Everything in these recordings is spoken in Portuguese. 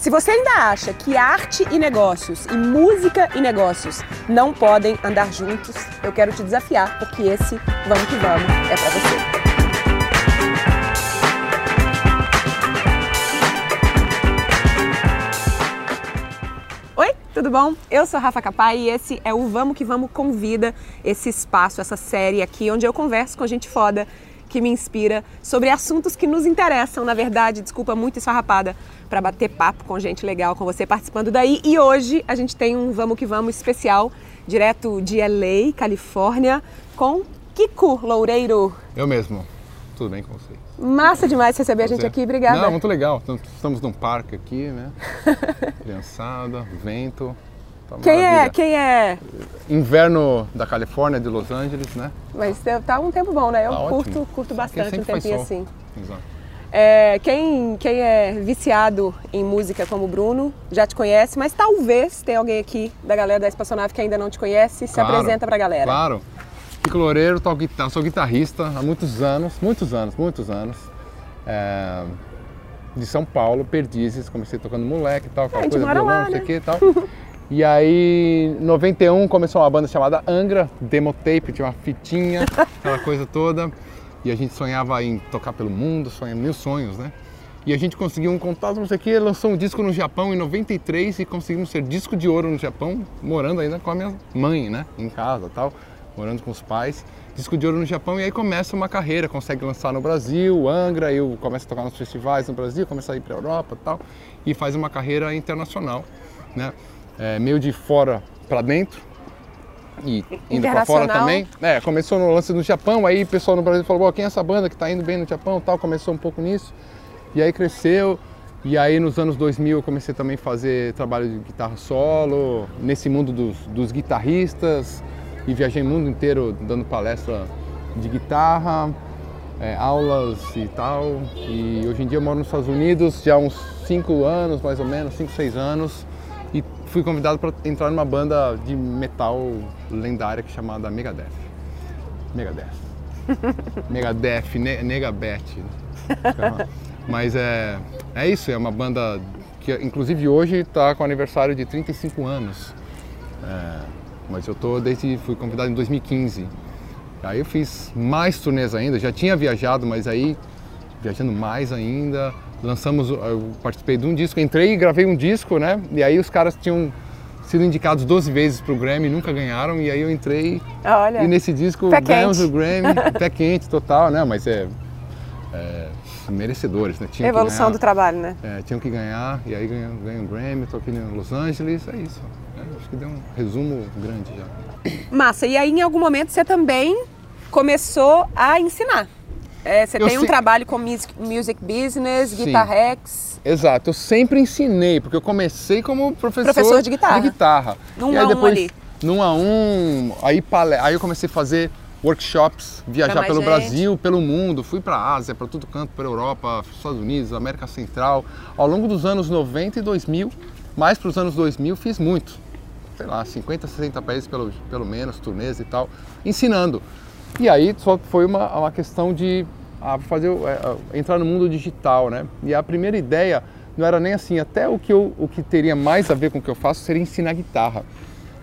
Se você ainda acha que arte e negócios e música e negócios não podem andar juntos, eu quero te desafiar, porque esse Vamos que Vamos é para você. Oi, tudo bom? Eu sou Rafa Capai e esse é o Vamos que Vamos Convida, esse espaço, essa série aqui onde eu converso com gente foda que me inspira sobre assuntos que nos interessam, na verdade, desculpa muito esfarrapada, para bater papo com gente legal, com você participando daí. E hoje a gente tem um Vamos que Vamos especial, direto de LA, Califórnia, com Kiko Loureiro. Eu mesmo. Tudo bem com você? Massa demais receber você. a gente aqui, obrigada. Não, muito legal. Estamos num parque aqui, né? Criançada, vento. Tá quem é? Quem é? Inverno da Califórnia, de Los Angeles, né? Mas tá um tempo bom, né? Eu tá curto, ótimo. curto bastante um tempinho assim. Exato. É, quem, quem é viciado em música como o Bruno já te conhece, mas talvez tem alguém aqui da galera da Espaçonave que ainda não te conhece. Se claro, apresenta pra galera. Claro. Kiko Loureiro, sou guitarrista há muitos anos, muitos anos, muitos anos. É, de São Paulo, Perdizes, comecei tocando moleque e tal, aquela coisa, violão, não sei o né? que e tal. E aí, em 91, começou uma banda chamada Angra, demo tape, tinha uma fitinha, aquela coisa toda. E a gente sonhava em tocar pelo mundo, sonha mil sonhos, né? E a gente conseguiu um contato, não sei o que, lançou um disco no Japão em 93 e conseguimos ser disco de ouro no Japão, morando ainda com a minha mãe, né? Em casa tal, morando com os pais. Disco de ouro no Japão e aí começa uma carreira, consegue lançar no Brasil, Angra, eu começo a tocar nos festivais no Brasil, começa a ir para a Europa tal, e faz uma carreira internacional, né? É, meio de fora para dentro e indo para fora também. É, começou no lance do Japão, aí o pessoal no Brasil falou, quem é essa banda que está indo bem no Japão tal, começou um pouco nisso. E aí cresceu, e aí nos anos 2000 eu comecei também a fazer trabalho de guitarra solo, nesse mundo dos, dos guitarristas, e viajei o mundo inteiro dando palestra de guitarra, é, aulas e tal. E hoje em dia eu moro nos Estados Unidos já há uns 5 anos, mais ou menos, 5, 6 anos fui convidado para entrar numa banda de metal lendária que é chamada Megadeth. Megadeth. Megadeth, ne Negabeth. Mas é, é isso, é uma banda que inclusive hoje está com aniversário de 35 anos. É, mas eu tô desde fui convidado em 2015. Aí eu fiz mais turnês ainda, já tinha viajado, mas aí viajando mais ainda lançamos, eu participei de um disco, entrei e gravei um disco, né? E aí os caras tinham sido indicados 12 vezes para o Grammy, nunca ganharam, e aí eu entrei Olha, e nesse disco ganhamos quente. o Grammy, pé quente total, né? Mas é, é merecedores, né? Tinha Evolução ganhar, do trabalho, né? É, tinham que ganhar, e aí ganhei um Grammy, tô aqui em Los Angeles, é isso. É, acho que deu um resumo grande já. Massa, e aí em algum momento você também começou a ensinar? É, você eu tem um trabalho com music, music business, Guitar Rex. Exato, eu sempre ensinei, porque eu comecei como professor, professor de guitarra. De guitarra. Num e aí a depois, um ali. Num a um, aí, aí eu comecei a fazer workshops, viajar pelo gente. Brasil, pelo mundo, fui para a Ásia, para todo canto, para Europa, Estados Unidos, América Central. Ao longo dos anos 90 e 2000, mais para os anos 2000, fiz muito. Sei lá, 50, 60 países pelo, pelo menos, turnês e tal, ensinando. E aí só foi uma, uma questão de a fazer, a, entrar no mundo digital, né? E a primeira ideia não era nem assim, até o que, eu, o que teria mais a ver com o que eu faço seria ensinar guitarra.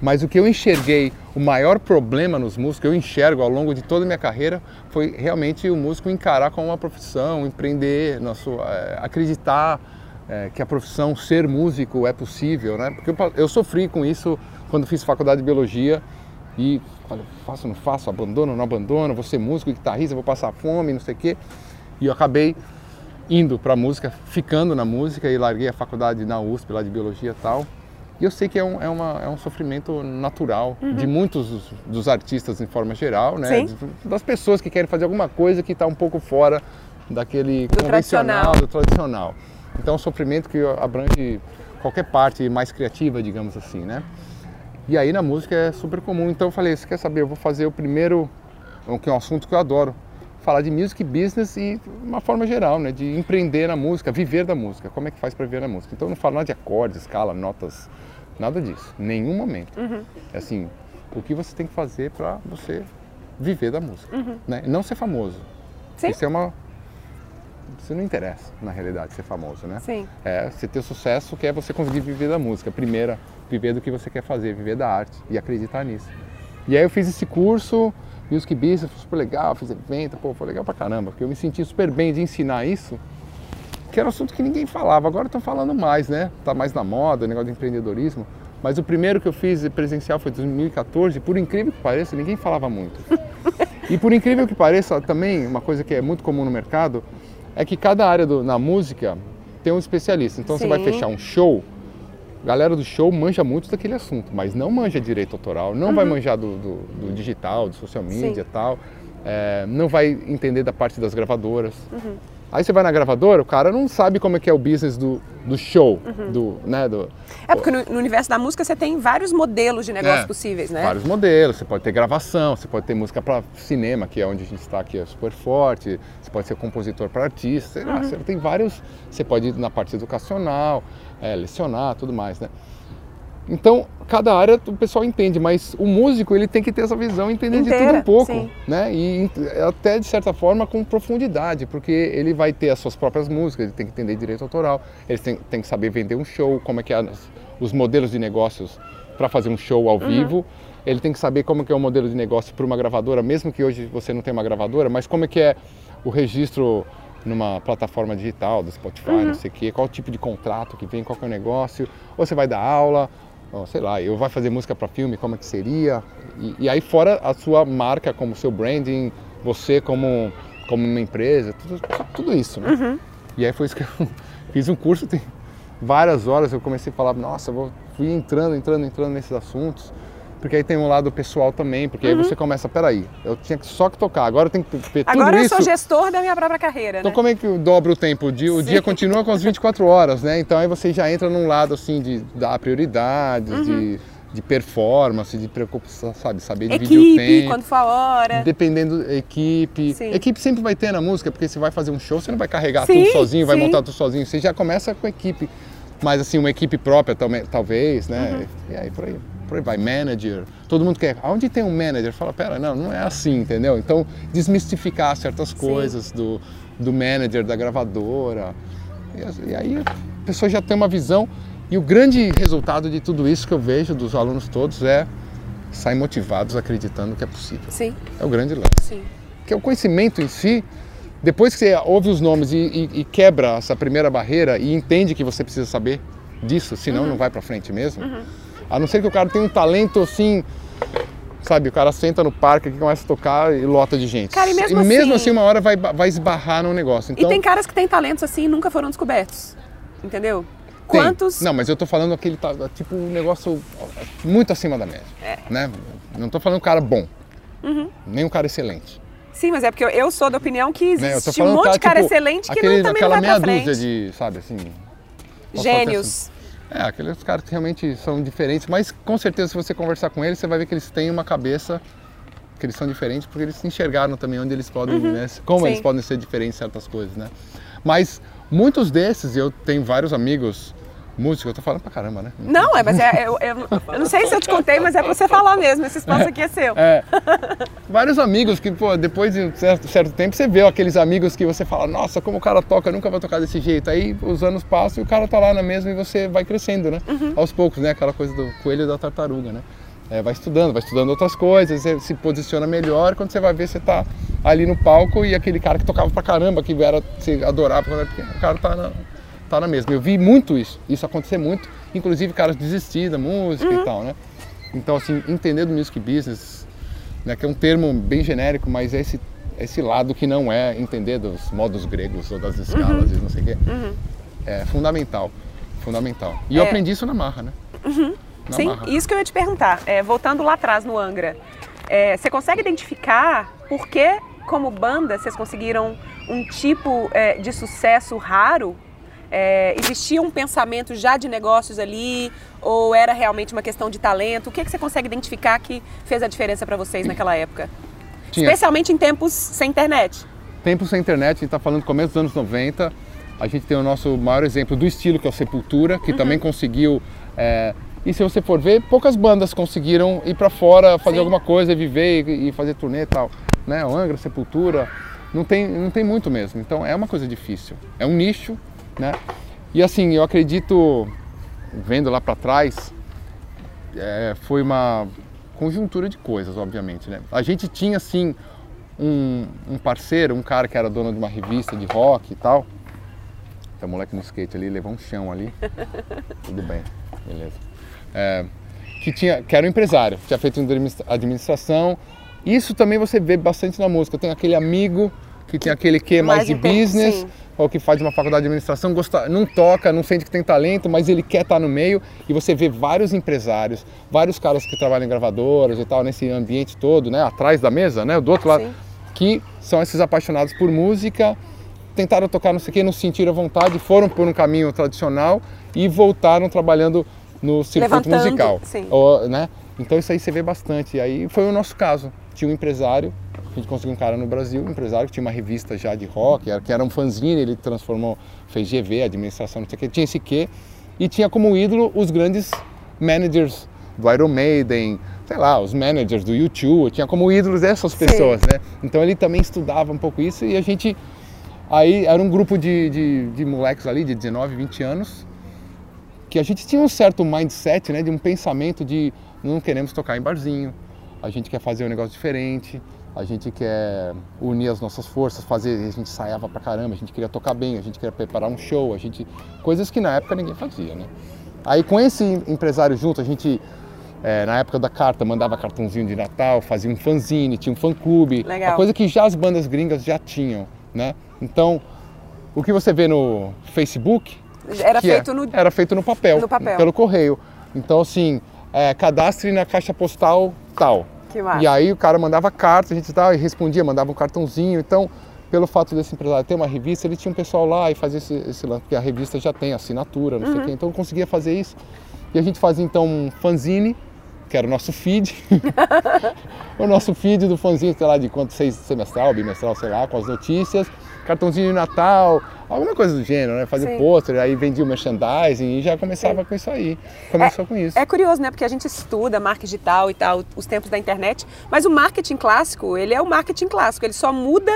Mas o que eu enxerguei, o maior problema nos músicos, eu enxergo ao longo de toda a minha carreira, foi realmente o músico encarar como uma profissão, empreender, nosso, é, acreditar é, que a profissão ser músico é possível, né? Porque eu, eu sofri com isso quando fiz faculdade de biologia e falei, faço, não faço, abandono, não abandono, vou ser músico, guitarrista, vou passar fome, não sei o quê. E eu acabei indo para a música, ficando na música e larguei a faculdade na USP lá de biologia e tal. E eu sei que é um, é uma, é um sofrimento natural uhum. de muitos dos, dos, artistas em forma geral, né? Sim. Das pessoas que querem fazer alguma coisa que está um pouco fora daquele do convencional, tradicional. do tradicional. Então é um sofrimento que abrange qualquer parte mais criativa, digamos assim, né? E aí na música é super comum. Então eu falei, você quer saber? Eu vou fazer o primeiro, que é um assunto que eu adoro, falar de music business e uma forma geral, né? De empreender na música, viver da música. Como é que faz para viver na música? Então eu não falo nada de acordes, escala, notas, nada disso. Nenhum momento. Uhum. É assim, o que você tem que fazer para você viver da música, uhum. né? Não ser famoso. Sim. Isso é uma você não interessa, na realidade, ser famoso, né? Sim. É você ter sucesso, que é você conseguir viver da música. Primeira, viver do que você quer fazer, viver da arte e acreditar nisso. E aí eu fiz esse curso, Music Business, foi super legal, fiz evento, pô, foi legal pra caramba, porque eu me senti super bem de ensinar isso, que era um assunto que ninguém falava, agora estão falando mais, né? Tá mais na moda, negócio de empreendedorismo. Mas o primeiro que eu fiz presencial foi em 2014, por incrível que pareça, ninguém falava muito. E por incrível que pareça, também, uma coisa que é muito comum no mercado, é que cada área do, na música tem um especialista. Então Sim. você vai fechar um show, a galera do show manja muito daquele assunto, mas não manja direito autoral, não uhum. vai manjar do, do, do, digital, do social media e tal, é, não vai entender da parte das gravadoras. Uhum. Aí você vai na gravadora, o cara não sabe como é que é o business do, do show, uhum. do, né, do... É porque no, no, universo da música você tem vários modelos de negócios é, possíveis, né? Vários modelos, você pode ter gravação, você pode ter música para cinema, que é onde a gente está aqui, é super forte, você pode ser compositor para artista, uhum. você tem vários, você pode ir na parte educacional, é, lecionar, tudo mais, né? Então, cada área o pessoal entende, mas o músico ele tem que ter essa visão, entender Inteira, de tudo um pouco, sim. né? E até de certa forma com profundidade, porque ele vai ter as suas próprias músicas, ele tem que entender direito autoral, ele tem, tem que saber vender um show, como é que é os modelos de negócios para fazer um show ao uhum. vivo. Ele tem que saber como que é o modelo de negócio para uma gravadora, mesmo que hoje você não tenha uma gravadora, mas como é que é o registro numa plataforma digital, do Spotify, uhum. não sei o quê, qual o tipo de contrato que vem, qual que é o negócio, ou você vai dar aula, sei lá, eu vai fazer música para filme, como é que seria? E, e, aí fora a sua marca como seu branding, você como, como uma empresa, tudo, tudo isso, né? Uhum. E aí foi isso que eu fiz um curso, tem várias horas eu comecei a falar, nossa, eu fui entrando, entrando, entrando nesses assuntos porque aí tem um lado pessoal também, porque uhum. aí você começa, peraí, eu tinha só que tocar, agora tem que ver tudo Agora eu isso. sou gestor da minha própria carreira, Então né? como é que eu dobro o tempo? O dia, o dia continua com as 24 horas, né? Então aí você já entra num lado assim de dar prioridade, uhum. de, de performance, de preocupação, sabe, saber dividir equipe, o tempo. quando for a hora. Dependendo da equipe. Sim. Equipe sempre vai ter na música, porque você vai fazer um show, você não vai carregar sim, tudo sozinho, sim. vai montar tudo sozinho, você já começa com a equipe. Mas assim, uma equipe própria também, talvez, né? Uhum. E aí por aí por aí vai, manager. Todo mundo quer. Onde tem um manager? Fala, pera, não, não é assim, entendeu? Então, desmistificar certas coisas do, do manager, da gravadora. E, e, aí a pessoa já tem uma visão. E o grande resultado de tudo isso que eu vejo dos alunos todos é sair motivados acreditando que é possível. Sim. É o grande lance. Sim. Que é o conhecimento em si. Depois que você ouve os nomes e, e, e quebra essa primeira barreira e entende que você precisa saber disso, senão uhum. não vai para frente mesmo. Uhum a não ser que o cara tenha um talento assim, sabe, o cara senta no parque começa a tocar e lota de gente. Cara, e mesmo, e mesmo assim, assim, uma hora vai, vai esbarrar no negócio. Então... E tem caras que têm talentos assim e nunca foram descobertos. Entendeu? Tem. Quantos? Não, mas eu tô falando aquele tipo um negócio muito acima da média. É. Né? Não tô falando um cara bom. Uhum. Nem um cara excelente. Sim, mas é porque eu sou da opinião que né, existe né? um monte cara, de cara tipo, excelente que aquele, não, também aquela não vai meia dúzia de, sabe, assim... Gênios. É, aqueles caras que realmente são diferentes, mas com certeza se você conversar com eles, você vai ver que eles têm uma cabeça que eles são diferentes porque eles se enxergaram também onde eles podem, uhum. né, como Sim. eles podem ser diferentes em certas coisas, né? Mas muitos desses, eu tenho vários amigos Música, eu tô falando pra caramba, né? Não, é, mas é, eu, eu, eu, não sei se eu te contei, mas é pra você falar mesmo, esse espaço aqui é seu. É. Vários amigos que, pô, depois de um certo, certo, tempo, você vê aqueles amigos que você fala, nossa, como o cara toca, nunca vai tocar desse jeito. Aí os anos passam e o cara tá lá na mesma e você vai crescendo, né? Uhum. Aos poucos, né? Aquela coisa do coelho e da tartaruga, né? É, vai estudando, vai estudando outras coisas, você se posiciona melhor, quando você vai ver, você tá ali no palco e aquele cara que tocava pra caramba, que era, você adorava, o cara tá na, tá na mesma. Eu vi muito isso, isso acontecer muito, inclusive caras desistir da música uhum. e tal, né? Então, assim, entender do music business, né, que é um termo bem genérico, mas é esse, esse lado que não é entender dos modos gregos ou das escalas uhum. e não sei o quê, uhum. é fundamental, fundamental. E é. eu aprendi isso na marra, né? Uhum. Na Sim, marra. isso que eu ia te perguntar, é, voltando lá atrás no Angra, é, você consegue identificar por que, como banda, vocês conseguiram um tipo é, de sucesso raro é, existia um pensamento já de negócios ali ou era realmente uma questão de talento? O que, é que você consegue identificar que fez a diferença para vocês naquela época? Tinha. Especialmente em tempos sem internet. Tempos sem internet, a gente está falando do começo dos anos 90. A gente tem o nosso maior exemplo do estilo, que é o Sepultura, que uhum. também conseguiu. É, e se você for ver, poucas bandas conseguiram ir para fora, fazer Sim. alguma coisa, viver e, e, fazer turnê e tal. Né? O Angra, Sepultura, não tem, não tem muito mesmo. Então é uma coisa difícil. É um nicho, né? E assim, eu acredito, vendo lá para trás, é, foi uma conjuntura de coisas, obviamente, né? A gente tinha, assim, um, um parceiro, um cara que era dono de uma revista de rock e tal. Tem um moleque no skate ali, levou um chão ali. Tudo bem, beleza. É, que, tinha, que era um empresário, tinha feito administração. Isso também você vê bastante na música. Tem aquele amigo que tem aquele que mais, mais de business, sim. Ou que faz uma faculdade de administração, gosta, não toca, não sente que tem talento, mas ele quer estar no meio. E você vê vários empresários, vários caras que trabalham em gravadoras e tal, nesse ambiente todo, né? Atrás da mesa, né? Do outro lado, sim. que são esses apaixonados por música, tentaram tocar não sei o que, não sentiram vontade, foram por um caminho tradicional e voltaram trabalhando no circuito Levantando, musical. Ou, né? Então isso aí você vê bastante. E aí foi o nosso caso. Tinha um empresário, a gente conseguiu um cara no Brasil, um empresário que tinha uma revista já de rock, que era um fanzine, ele transformou, fez GV, administração, não sei o que, tinha esse quê. E tinha como ídolo os grandes managers do Iron Maiden, sei lá, os managers do YouTube, tinha como ídolos essas pessoas, Sim. né? Então ele também estudava um pouco isso e a gente. Aí era um grupo de, de, de moleques ali, de 19, 20 anos, que a gente tinha um certo mindset, né, de um pensamento de não queremos tocar em barzinho, a gente quer fazer um negócio diferente, a gente quer unir as nossas forças, fazer, a gente ensaiava pra caramba, a gente queria tocar bem, a gente queria preparar um show, a gente coisas que na época ninguém fazia, né? Aí com esse empresário junto, a gente é, na época da carta mandava cartãozinho de Natal, fazia um fanzine, tinha um fã clube, uma coisa que já as bandas gringas já tinham, né? Então, o que você vê no Facebook era é feito, é, no... era feito no papel, no papel, pelo correio. Então, assim, é, cadastre na caixa postal tal. E aí o cara mandava carta, a gente tal, e respondia, mandava um cartãozinho. Então, pelo fato desse empresário ter uma revista, ele tinha um pessoal lá e fazia esse, esse lance, porque a revista já tem assinatura, não uhum. sei o quê. Então, eu conseguia fazer isso. E a gente fazia então um fanzine, que era o nosso feed. o nosso feed do fanzine, sei lá, de quanto, seis, semestral, bimestral, sei lá, com as notícias cartãozinho de Natal, alguma coisa do gênero, né? Fazer pôster, aí vendia o merchandising e já começava Sim. com isso aí. Começou é, com isso. É curioso, né? Porque a gente estuda marketing digital e tal, os tempos da internet, mas o marketing clássico, ele é o marketing clássico, ele só muda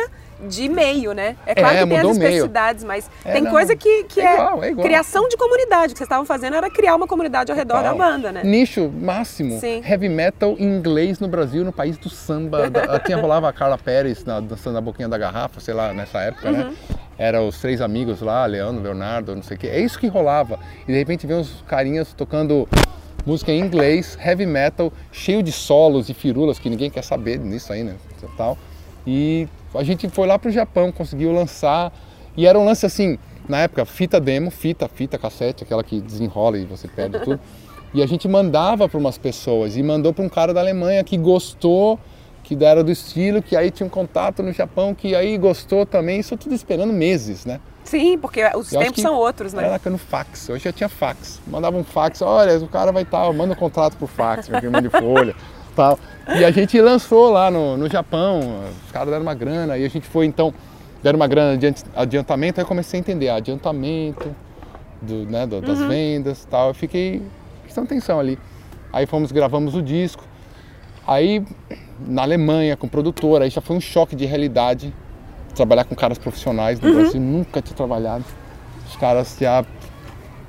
de meio, né? É claro é, que tem as especificidades, mas é, tem não, coisa que, que é, é, igual, é criação de comunidade. O que vocês estavam fazendo era criar uma comunidade ao redor da banda, né? Nicho máximo. Sim. Heavy metal em inglês no Brasil, no país do samba. da, tinha rolava a Carla Pérez na, dançando na boquinha da garrafa, sei lá, nessa época, né? uhum. né? Era os três amigos lá, Leandro, Leonardo, não sei o quê. É isso que rolava. E de repente vem uns carinhas tocando música em inglês, heavy metal, cheio de solos e firulas que ninguém quer saber nisso aí, né? Tal. E a gente foi lá para o Japão, conseguiu lançar. E era um lance assim, na época, fita demo, fita, fita cassete, aquela que desenrola e você perde tudo. E a gente mandava para umas pessoas e mandou para um cara da Alemanha que gostou, que era do estilo, que aí tinha um contato no Japão, que aí gostou também. Isso tudo esperando meses, né? Sim, porque os tempos são outros, né? Era no fax, hoje já tinha fax. Mandava um fax, olha, o cara vai estar, manda um contrato por fax, firma de folha tal. E a gente lançou lá no, no Japão, os caras deram uma grana, e a gente foi então, deram uma grana de adiantamento, aí eu comecei a entender, adiantamento do, né, do, das uhum. vendas tal. Eu fiquei prestando atenção ali. Aí fomos, gravamos o disco. Aí na Alemanha, com produtora, aí já foi um choque de realidade trabalhar com caras profissionais no uhum. Brasil, nunca tinha trabalhado. Os caras já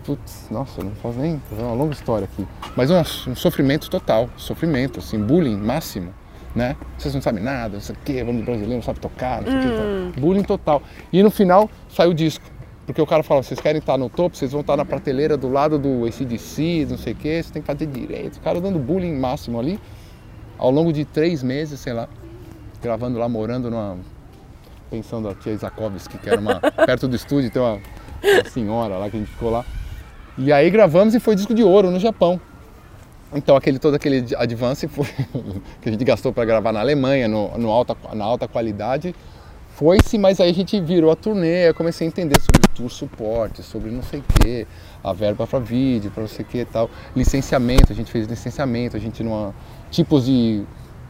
Putz, nossa, não posso nem fazer uma longa história aqui. Mas um, um sofrimento total, sofrimento, assim, bullying máximo, né? Vocês não sabem nada, não sei o quê, vamos de brasileiro, não sabe tocar, não sei o hum. quê. Bullying total. E no final saiu o disco. Porque o cara fala, vocês querem estar no topo, vocês vão estar na prateleira do lado do ACDC, não sei o quê, você tem que fazer direito. O cara dando bullying máximo ali, ao longo de três meses, sei lá, gravando lá, morando numa pensão da tia Isakovski, que era uma, perto do estúdio, tem uma, uma senhora lá que a gente ficou lá. E aí gravamos e foi disco de ouro no Japão. Então aquele todo aquele advance foi, que a gente gastou para gravar na Alemanha, no, no, alta, na alta qualidade, foi-se, mas aí a gente virou a turnê, eu comecei a entender sobre tour suporte, sobre não sei o que, a verba para vídeo, para não sei o que e tal, licenciamento, a gente fez licenciamento, a gente numa tipos de,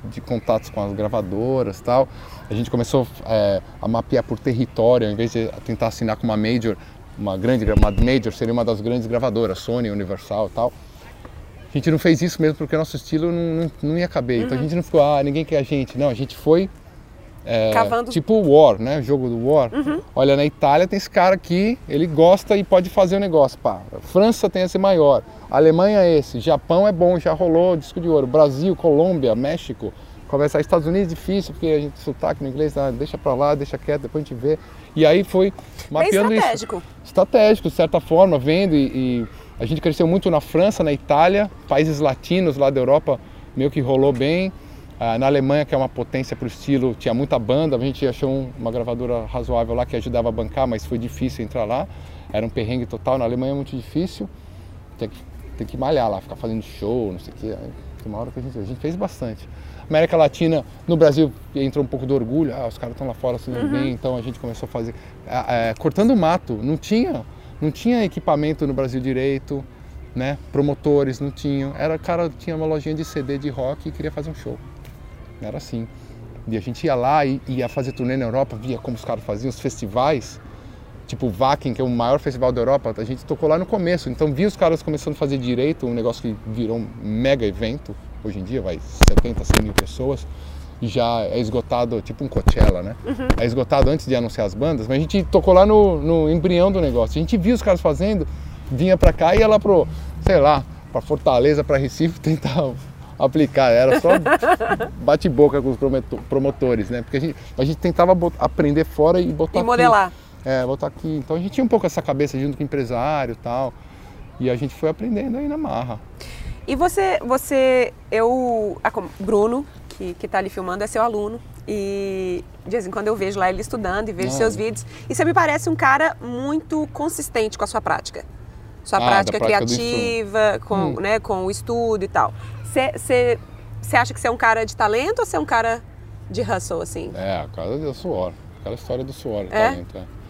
de contatos com as gravadoras tal. A gente começou é, a mapear por território, ao invés de tentar assinar com uma major, uma grande uma major seria uma das grandes gravadoras, Sony, Universal e tal. A gente não fez isso mesmo porque o nosso estilo não, não, não ia caber. Então a uhum. gente não ficou, ah, ninguém quer a gente. Não, a gente foi é, Cavando. Tipo o War, né? O jogo do War. Uhum. Olha, na Itália tem esse cara aqui, ele gosta e pode fazer o negócio. Pá. França tem esse maior. Alemanha é esse. Japão é bom, já rolou disco de ouro. Brasil, Colômbia, México. Começar Estados Unidos difícil, porque a gente sotaque no inglês, ah, deixa pra lá, deixa quieto, depois a gente vê. E aí foi mapeando Bem estratégico. isso. Estratégico, de certa forma, vendo e, e a gente cresceu muito na França, na Itália, países latinos lá da Europa, meio que rolou bem. Ah, na Alemanha, que é uma potência para o estilo, tinha muita banda, a gente achou uma gravadora razoável lá que ajudava a bancar, mas foi difícil entrar lá. Era um perrengue total. Na Alemanha é muito difícil, tem que, tem que malhar lá, ficar fazendo show, não sei o quê. Tem uma hora que a gente, a gente fez bastante. América Latina, no Brasil entrou um pouco do orgulho, ah, os caras estão lá fora se uhum. bem, então a gente começou a fazer. É, cortando mato, não tinha, não tinha equipamento no Brasil direito, né? Promotores não tinham. Era cara tinha uma lojinha de CD de rock e queria fazer um show. Era assim. E a gente ia lá e ia fazer turnê na Europa, via como os caras faziam, os festivais, tipo o Wacken, que é o maior festival da Europa, a gente tocou lá no começo. Então via os caras começando a fazer direito, um negócio que virou um mega evento. Hoje em dia vai 70, 100 mil pessoas. Já é esgotado, tipo um Coachella, né? Uhum. É esgotado antes de anunciar as bandas, mas a gente tocou lá no, no embrião do negócio. A gente via os caras fazendo, vinha pra cá e ia lá pro, sei lá, pra Fortaleza, pra Recife, tentar aplicar, era só bate-boca com os promotores, né? Porque a gente, a gente tentava aprender fora e botar E modelar. Aqui. É, botar aqui. Então a gente tinha um pouco essa cabeça junto com o empresário e tal. E a gente foi aprendendo aí na marra. E você, você eu, Bruno, que, que tá ali filmando, é seu aluno. E de vez em quando eu vejo lá ele estudando e vejo ah. seus vídeos. E você me parece um cara muito consistente com a sua prática. Sua ah, prática, prática criativa, com, hum. né, com o estudo e tal. Você acha que você é um cara de talento ou você é um cara de hustle, assim? É, a cara do suor. Aquela história do suor, é? talento. É.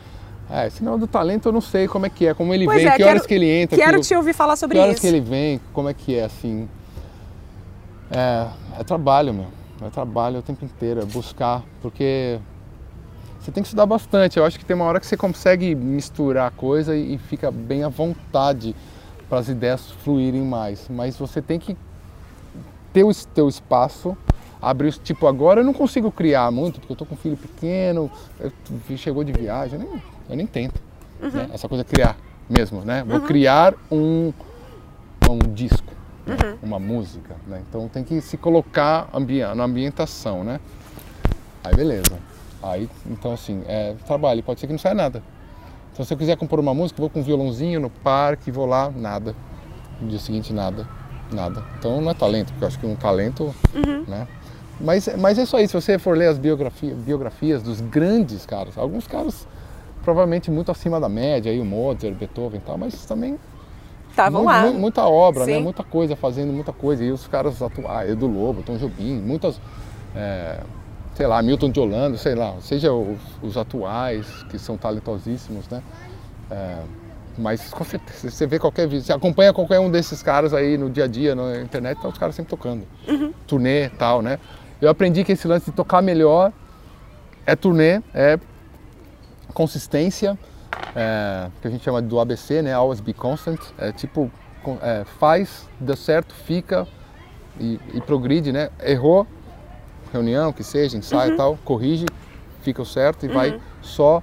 É, esse não do talento eu não sei como é que é, como ele pois vem, é, que quero, horas que ele entra. Quero que, te ouvir falar sobre isso. Que horas que ele vem, como é que é, assim. É, é trabalho, meu. É trabalho o tempo inteiro, é buscar, porque você tem que estudar bastante. Eu acho que tem uma hora que você consegue misturar a coisa e, e fica bem à vontade para as ideias fluírem mais. Mas você tem que ter o teu espaço, abrir, tipo, agora eu não consigo criar muito, porque eu tô com um filho pequeno, chegou de viagem, nem, eu nem tento, uhum. né? essa coisa é criar mesmo, né? Vou uhum. criar um, um disco, né? uhum. uma música, né? Então tem que se colocar ambi na ambientação, né? Aí beleza. Aí, então assim, é trabalho, pode ser que não saia nada. Então se eu quiser compor uma música, vou com um violãozinho no parque, vou lá, nada. No dia seguinte, nada nada. Então não é talento, porque eu acho que um talento, uhum. né? Mas, mas é só isso, se você for ler as biografia, biografias dos grandes caras, alguns caras provavelmente muito acima da média, aí o Mozart, Beethoven e tal, mas também Estavam lá. Muita obra, né? Muita coisa, fazendo muita coisa. E os caras atuais, Edu Lobo, Tom Jobim, muitas, é, sei lá, Milton de Holanda, sei lá, seja os, os atuais, que são talentosíssimos, né? É, mas com certeza, você vê qualquer vídeo, você acompanha qualquer um desses caras aí no dia a dia, na internet, tá os caras sempre tocando. Uhum. Turnê e tal, né? Eu aprendi que esse lance de tocar melhor é turnê, é consistência, é, que a gente chama do ABC, né? Always be constant. É tipo, é, faz, deu certo, fica e, e, progride, né? Errou, reunião, que seja, ensaio e uhum. tal, corrige, fica o certo e uhum. vai só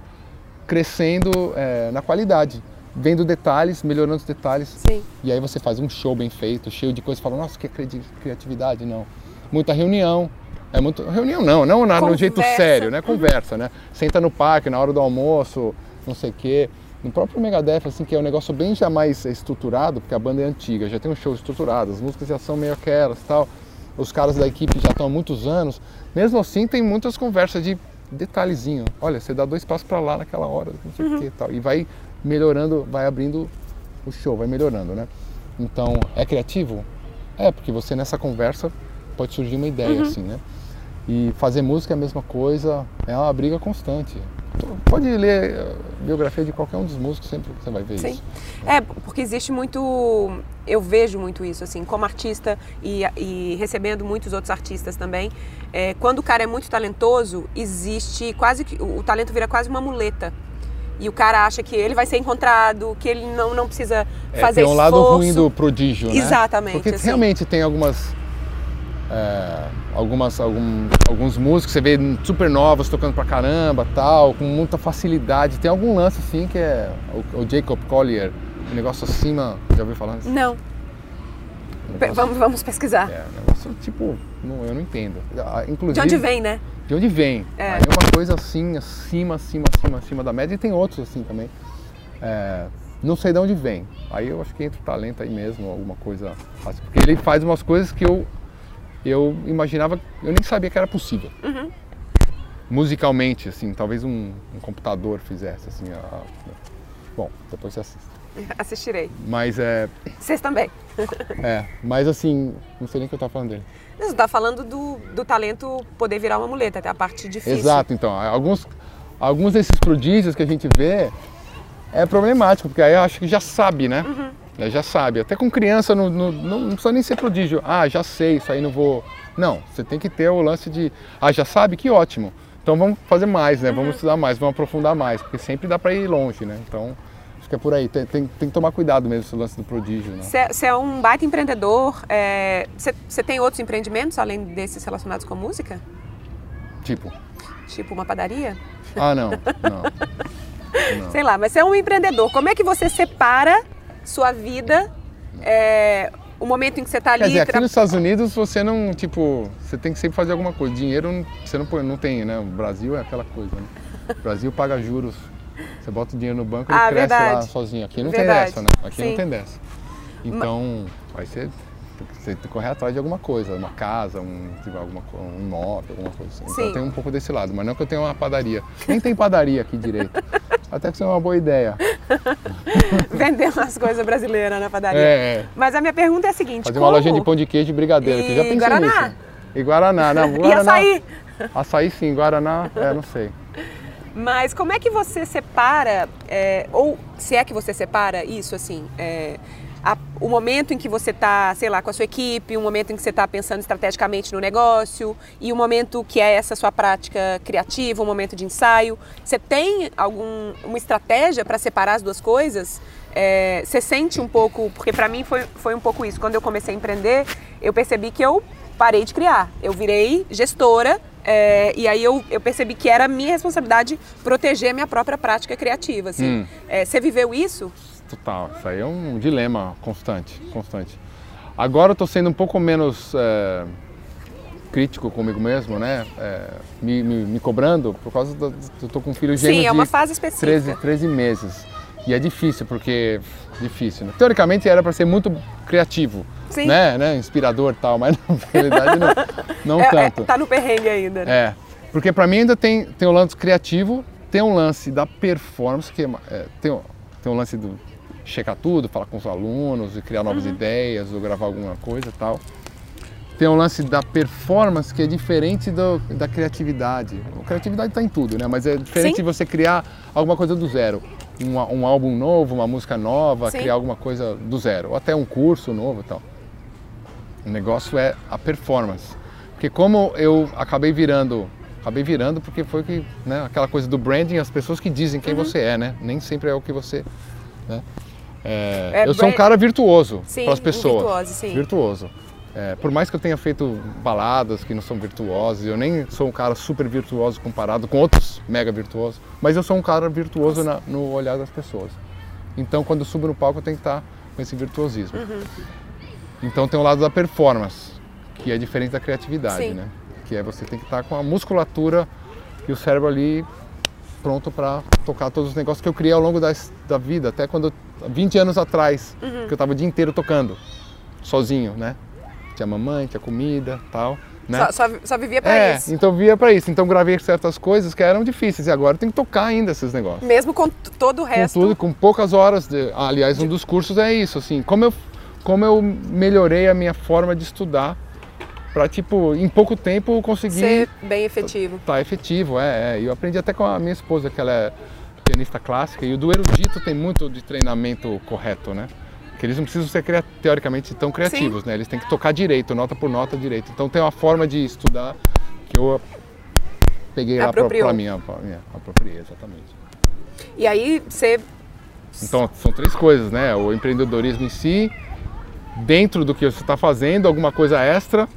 crescendo é, na qualidade vendo detalhes, melhorando os detalhes. Sim. E aí você faz um show bem feito, cheio de coisas, fala, nossa, que criatividade, não. Muita reunião. É muito. Reunião não, não na, no jeito sério, né? Conversa, né? Senta no parque na hora do almoço, não sei o quê. No próprio Megadeth, assim, que é um negócio bem já mais estruturado, porque a banda é antiga, já tem um show estruturado, as músicas já são meio aquelas tal. Os caras da equipe já estão há muitos anos. Mesmo assim, tem muitas conversas de detalhezinho. Olha, você dá dois passos para lá naquela hora, não sei o uhum. que tal. E vai melhorando, vai abrindo o show, vai melhorando, né? Então, é criativo? É, porque você nessa conversa pode surgir uma ideia, uhum. assim, né? E fazer música é a mesma coisa, é uma briga constante. Pode ler a biografia de qualquer um dos músicos, sempre você vai ver Sim. isso. É, porque existe muito. Eu vejo muito isso, assim, como artista e, e recebendo muitos outros artistas também. É, quando o cara é muito talentoso, existe quase que. O talento vira quase uma muleta e o cara acha que ele vai ser encontrado, que ele não, não precisa é, fazer Tem um esforço. lado ruim do prodígio, né? Exatamente. Porque assim. realmente tem algumas é, algumas, algum, alguns músicos, você vê super novos tocando pra caramba, tal, com muita facilidade. Tem algum lance assim que é o, o Jacob Collier, um negócio acima, já ouviu falar? Não. Um negócio, vamos, vamos pesquisar. É, um negócio tipo, não, eu não entendo. Ah, inclusive, de onde vem, né? De onde vem. É. Aí é uma coisa assim, acima, acima, acima, acima da média e tem outros assim também. É, não sei de onde vem. Aí eu acho que entra o talento aí mesmo, alguma coisa. Assim, porque ele faz umas coisas que eu eu imaginava, eu nem sabia que era possível. Uhum. Musicalmente, assim, talvez um, um computador fizesse, assim. A, a... Bom, depois você assiste. Assistirei. Mas é. Vocês também. é, mas assim, não sei nem o que eu estava falando dele. Você está falando do, do talento poder virar uma muleta, até a parte difícil. Exato, então. Alguns, alguns desses prodígios que a gente vê é problemático, porque aí eu acho que já sabe, né? Uhum. Né, já sabe. Até com criança não, não, não, precisa nem ser prodígio. Ah, já sei, isso aí não vou. Não, você tem que ter o lance de. Ah, já sabe? Que ótimo. Então vamos fazer mais, né? Uhum. Vamos estudar mais, vamos aprofundar mais, porque sempre dá para ir longe, né? Então acho que é por aí. Tem, tem, tem que tomar cuidado mesmo esse lance do prodígio. Você é um baita empreendedor. Você é... tem outros empreendimentos além desses relacionados com música? Tipo? Tipo uma padaria? Ah, não. não. não. Sei lá, mas você é um empreendedor. Como é que você separa sua vida, é, o momento em que você está ali. Quer dizer, aqui nos Estados Unidos você não, tipo, você tem que sempre fazer alguma coisa. Dinheiro você não, não tem, né? O Brasil é aquela coisa, né? O Brasil paga juros. Você bota o dinheiro no banco e ah, cresce verdade. lá sozinho. Aqui não verdade. tem dessa, né? Aqui Sim. não tem dessa. Então, aí você você tem que correr atrás de alguma coisa, uma casa, um, tipo, alguma, um imóvel, alguma coisa assim. Então tem um pouco desse lado, mas não que eu tenha uma padaria. Nem tem padaria aqui direito. Até que isso é uma boa ideia. Vender umas coisas brasileiras na padaria. É. Mas a minha pergunta é a seguinte: Fazer como? uma lojinha de pão de queijo e brigadeiro, e que já pensei Guaraná? nisso. E Guaraná, não. Guaraná, e açaí? Açaí sim, Guaraná, é, não sei. Mas como é que você separa, é, ou se é que você separa isso assim, é, a, o momento em que você está, sei lá, com a sua equipe, o momento em que você está pensando estrategicamente no negócio e o momento que é essa sua prática criativa, o momento de ensaio. Você tem alguma estratégia para separar as duas coisas? É, você sente um pouco, porque para mim foi, foi um pouco isso. Quando eu comecei a empreender, eu percebi que eu parei de criar. Eu virei gestora é, e aí eu, eu, percebi que era minha responsabilidade proteger minha própria prática criativa. Assim. Hum. É, você viveu isso? Total, isso aí é um dilema constante, constante. Agora eu estou sendo um pouco menos é, crítico comigo mesmo, né? É, me, me, me, cobrando por causa do, eu tô com um filho gêmeo Sim, é uma fase específica. 13, 13 meses. E é difícil, porque difícil, né? Teoricamente era para ser muito criativo, Sim. né, né, inspirador tal, mas na realidade não, não é, tanto. É, tá no perrengue ainda, né? É, porque para mim ainda tem tem o lance criativo, tem um lance da performance que é, tem, tem um lance do checar tudo, falar com os alunos e criar novas uhum. ideias ou gravar alguma coisa e tal. Tem um lance da performance que é diferente do, da criatividade. A criatividade está em tudo, né? Mas é diferente Sim. de você criar alguma coisa do zero. Um, um álbum novo, uma música nova, Sim. criar alguma coisa do zero. Ou até um curso novo e tal. O negócio é a performance. Porque como eu acabei virando acabei virando porque foi que, né, aquela coisa do branding, as pessoas que dizem quem uhum. você é, né? Nem sempre é o que você, né? É, é, eu sou um cara virtuoso para as pessoas. Virtuoso, sim. Virtuoso. É, por mais que eu tenha feito baladas que não são virtuosas, eu nem sou um cara super virtuoso comparado com outros mega virtuosos, mas eu sou um cara virtuoso na, no olhar das pessoas. Então, quando eu subo no palco, eu tenho que estar com esse virtuosismo. Uhum. Então, tem o lado da performance, que é diferente da criatividade, sim. né? Que é você tem que estar com a musculatura e o cérebro ali pronto para tocar todos os negócios que eu criei ao longo da, da vida, até quando 20 anos atrás, uhum. que eu estava o dia inteiro tocando, sozinho, né? Tinha mamãe, tinha comida, tal. Né? Só, só, só vivia para é, isso. Então vivia para isso. Então gravei certas coisas que eram difíceis e agora tem que tocar ainda esses negócios. Mesmo com todo o resto. Com tudo, com poucas horas. De, aliás, um dos cursos é isso, assim, como eu, como eu melhorei a minha forma de estudar para tipo em pouco tempo conseguir ser bem efetivo. Tá, tá efetivo, é, é. Eu aprendi até com a minha esposa que ela é pianista clássica e o do erudito tem muito de treinamento correto, né? Que eles não precisam ser teoricamente tão criativos, Sim. né? Eles têm que tocar direito, nota por nota direito. Então tem uma forma de estudar que eu peguei lá para minha, apropriei exatamente. E aí você então são três coisas, né? O empreendedorismo em si, dentro do que você está fazendo, alguma coisa extra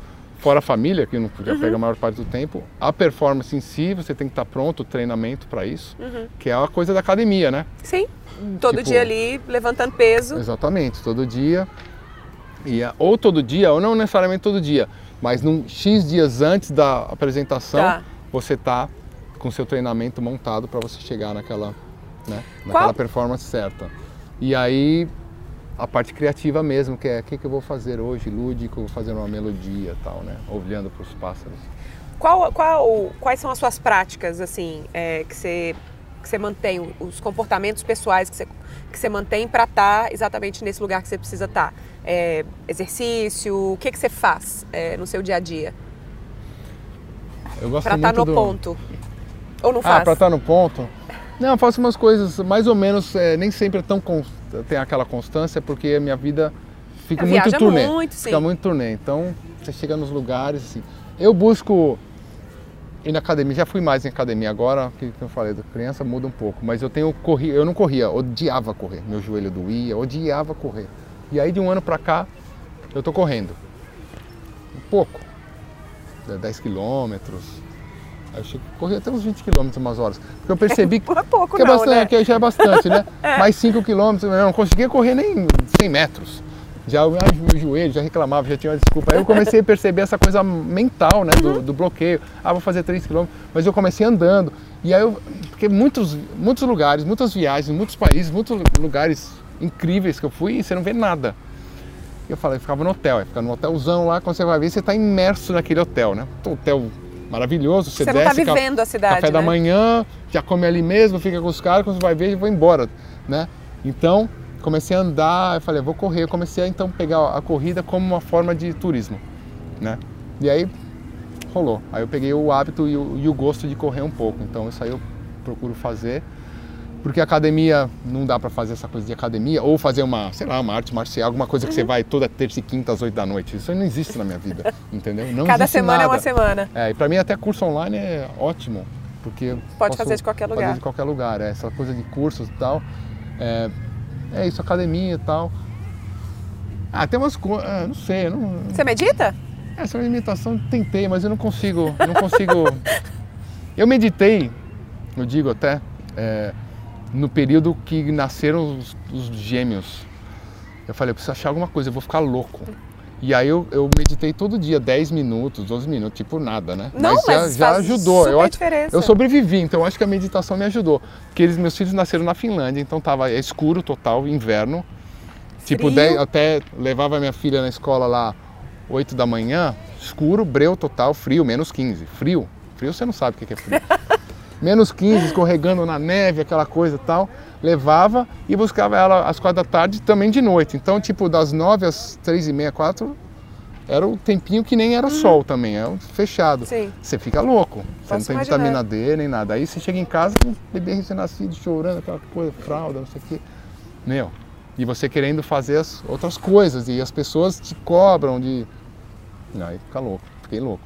fora a família, que não uhum. pegar a maior parte do tempo, a performance em si, você tem que estar pronto, o treinamento para isso, uhum. que é a coisa da academia, né? Sim, todo tipo, dia ali levantando peso. Exatamente, todo dia. E, ou todo dia, ou não necessariamente todo dia, mas num X dias antes da apresentação, tá. você está com seu treinamento montado para você chegar naquela, né, naquela Qual? performance certa. E aí a parte criativa mesmo, que é o que, que eu vou fazer hoje, lúdico, vou fazer uma melodia tal, né? Olhando para os pássaros. Qual, qual, quais são as suas práticas, assim, é, que você que você mantém, os comportamentos pessoais que você, que você mantém para estar tá exatamente nesse lugar que você precisa estar? Tá? É, exercício, o que, que você faz é, no seu dia a dia? Eu gosto Para estar tá no do... ponto. Ou não ah, faz? Ah, para estar no ponto? Não, eu faço umas coisas mais ou menos, é, nem sempre é tão tem aquela constância, porque a minha vida fica muito turnê. Muito, fica muito turnê. Então, você chega nos lugares, assim. Eu busco ir na academia, já fui mais em academia agora, que eu falei, da criança muda um pouco, mas eu tenho corri, eu não corria, odiava correr. Meu joelho doía, odiava correr. E aí de um ano para cá, eu tô correndo. Um pouco. 10 quilômetros, eu cheguei, corri até uns 20 km umas horas. Porque eu percebi que, é pouco, que, é não, bastante, né? que já é bastante, né? é. Mais 5 km, eu não conseguia correr nem 100 metros. Já o meu joelho já reclamava, já tinha uma desculpa. Aí eu comecei a perceber essa coisa mental, né? Do, uhum. do bloqueio. Ah, vou fazer 3 km. Mas eu comecei andando. E aí eu. Porque muitos, muitos lugares, muitas viagens, muitos países, muitos lugares incríveis que eu fui e você não vê nada. E eu falei, eu ficava no hotel, ia ficar no hotelzão lá, quando você vai ver, você está imerso naquele hotel, né? Hotel maravilhoso. Você, você desce, não está vivendo a cidade. Café né? da manhã, já come ali mesmo, fica com os caras, quando você vai ver, e vai embora, né? Então, comecei a andar, eu falei, vou correr. Eu comecei a então pegar a corrida como uma forma de turismo, né? E aí rolou. Aí eu peguei o hábito e o, e o gosto de correr um pouco. Então, isso aí eu procuro fazer porque academia não dá para fazer essa coisa de academia ou fazer uma, sei lá, uma arte marcial, alguma coisa que uhum. você vai toda terça e quinta às oito da noite. Isso não existe na minha vida, entendeu? Não Cada semana nada. é uma semana. É, e para mim até curso online é ótimo, porque pode fazer de qualquer lugar. Fazer de qualquer lugar, é essa coisa de cursos e tal. É, é isso, academia e tal. Ah, tem umas coisas, ah, não sei, não. Você medita? Essa meditação tentei, mas eu não consigo, não consigo. eu meditei, eu digo até. É, no período que nasceram os, os, gêmeos. Eu falei, eu preciso achar alguma coisa, eu vou ficar louco. E aí eu, eu meditei todo dia, 10 minutos, 12 minutos, tipo nada, né? Não, mas, mas já, já ajudou. eu, eu sobrevivi, então acho que a meditação me ajudou. Porque eles, meus filhos nasceram na Finlândia, então tava escuro total, inverno. Tipo, Frio. Tipo, até levava minha filha na escola lá 8 da manhã, escuro, breu total, frio, menos 15. Frio. Frio você não sabe o que é frio. menos 15, escorregando na neve, aquela coisa e tal. Levava e buscava ela às quatro da tarde também de noite. Então, tipo, das nove às três e meia, quatro, era o tempinho que nem era uhum. sol também, é fechado. Sim. Você fica louco, você não tem imaginar. vitamina D nem nada. Aí você chega em casa, um bebê recém-nascido chorando, aquela coisa, fralda, não sei o quê. Meu, e você querendo fazer as outras coisas e as pessoas te cobram de. Aí fica louco, fiquei louco.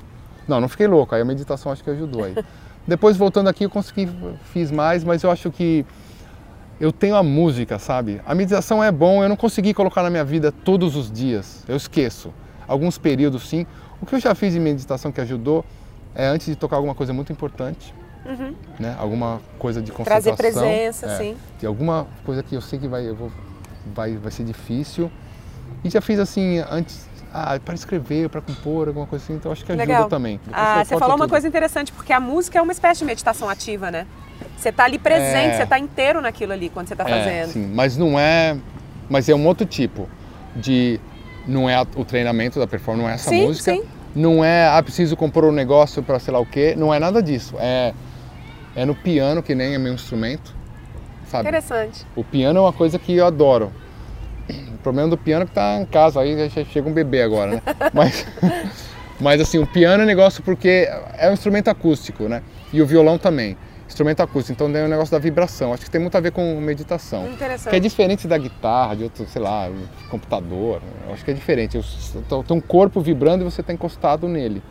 Não, não fiquei louco, aí a meditação acho que ajudou aí. Depois voltando aqui eu consegui, fiz mais, mas eu acho que eu tenho a música, sabe? A meditação é bom, eu não consegui colocar na minha vida todos os dias, eu esqueço. Alguns períodos sim. O que eu já fiz em meditação que ajudou é antes de tocar alguma coisa muito importante, uhum. né? Alguma coisa de concentração. Trazer presença, é, sim. De alguma coisa que eu sei que vai, eu vou, vai, vai ser difícil. E já fiz assim antes ah, para escrever, para compor, alguma coisa assim, então acho que ajuda Legal. também. ah, você falou tudo. uma coisa interessante, porque a música é uma espécie de meditação ativa, né? Você está ali presente, é... você está inteiro naquilo ali quando você está é, fazendo. Sim, mas não é. Mas é um outro tipo de. Não é o treinamento da performance, não é essa sim, música. Sim. Não é, ah, preciso compor um negócio para sei lá o quê. Não é nada disso. É, é no piano, que nem é meu instrumento. Sabe? Interessante. O piano é uma coisa que eu adoro. O problema do piano é que tá em casa, aí já chega um bebê agora, né? mas, mas assim, o piano é negócio porque é um instrumento acústico, né? E o violão também. Instrumento acústico, então tem o um negócio da vibração. Acho que tem muito a ver com meditação. Interessante. Que é diferente da guitarra, de outro, sei lá, computador. Acho que é diferente. Tem um corpo vibrando e você está encostado nele.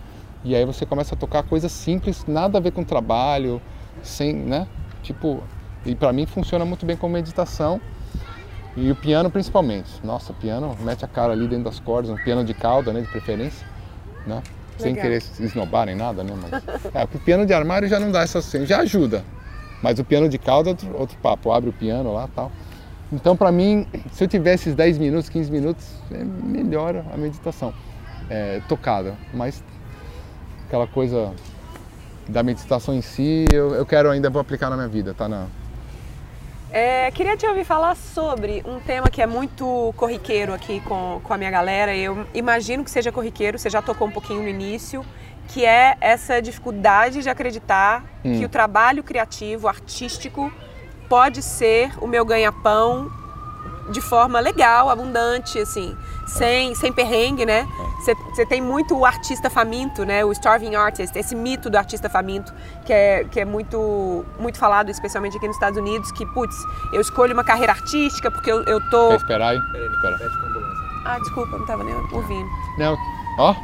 E aí você começa a tocar coisas simples, nada a ver com trabalho, sem, né? Tipo, e para mim funciona muito bem como meditação. E o piano principalmente. Nossa, o piano mete a cara ali dentro das cordas, um piano de cauda, né, de preferência, né? sem querer esnobar nem nada, né? Mas, é, o piano de armário já não dá essa já ajuda. Mas o piano de cauda é outro, outro papo, abre o piano lá tal. Então, para mim, se eu tivesse 10 minutos, 15 minutos, é, melhora a meditação é, tocada. Mas aquela coisa da meditação em si, eu, eu quero ainda vou aplicar na minha vida, tá na, é, queria te ouvir falar sobre um tema que é muito corriqueiro aqui com, com a minha galera. Eu imagino que seja corriqueiro, você já tocou um pouquinho no início, que é essa dificuldade de acreditar hum. que o trabalho criativo, artístico, pode ser o meu ganha-pão de forma legal, abundante, assim, sem, sem perrengue, né? Você tem muito o artista faminto, né? O starving artist, esse mito do artista faminto, que é, que é muito, muito falado, especialmente aqui nos Estados Unidos, que, putz, eu escolho uma carreira artística porque eu, eu tô... Quer esperar aí? Espera. Ah, desculpa, não tava nem ouvindo. Não, ó,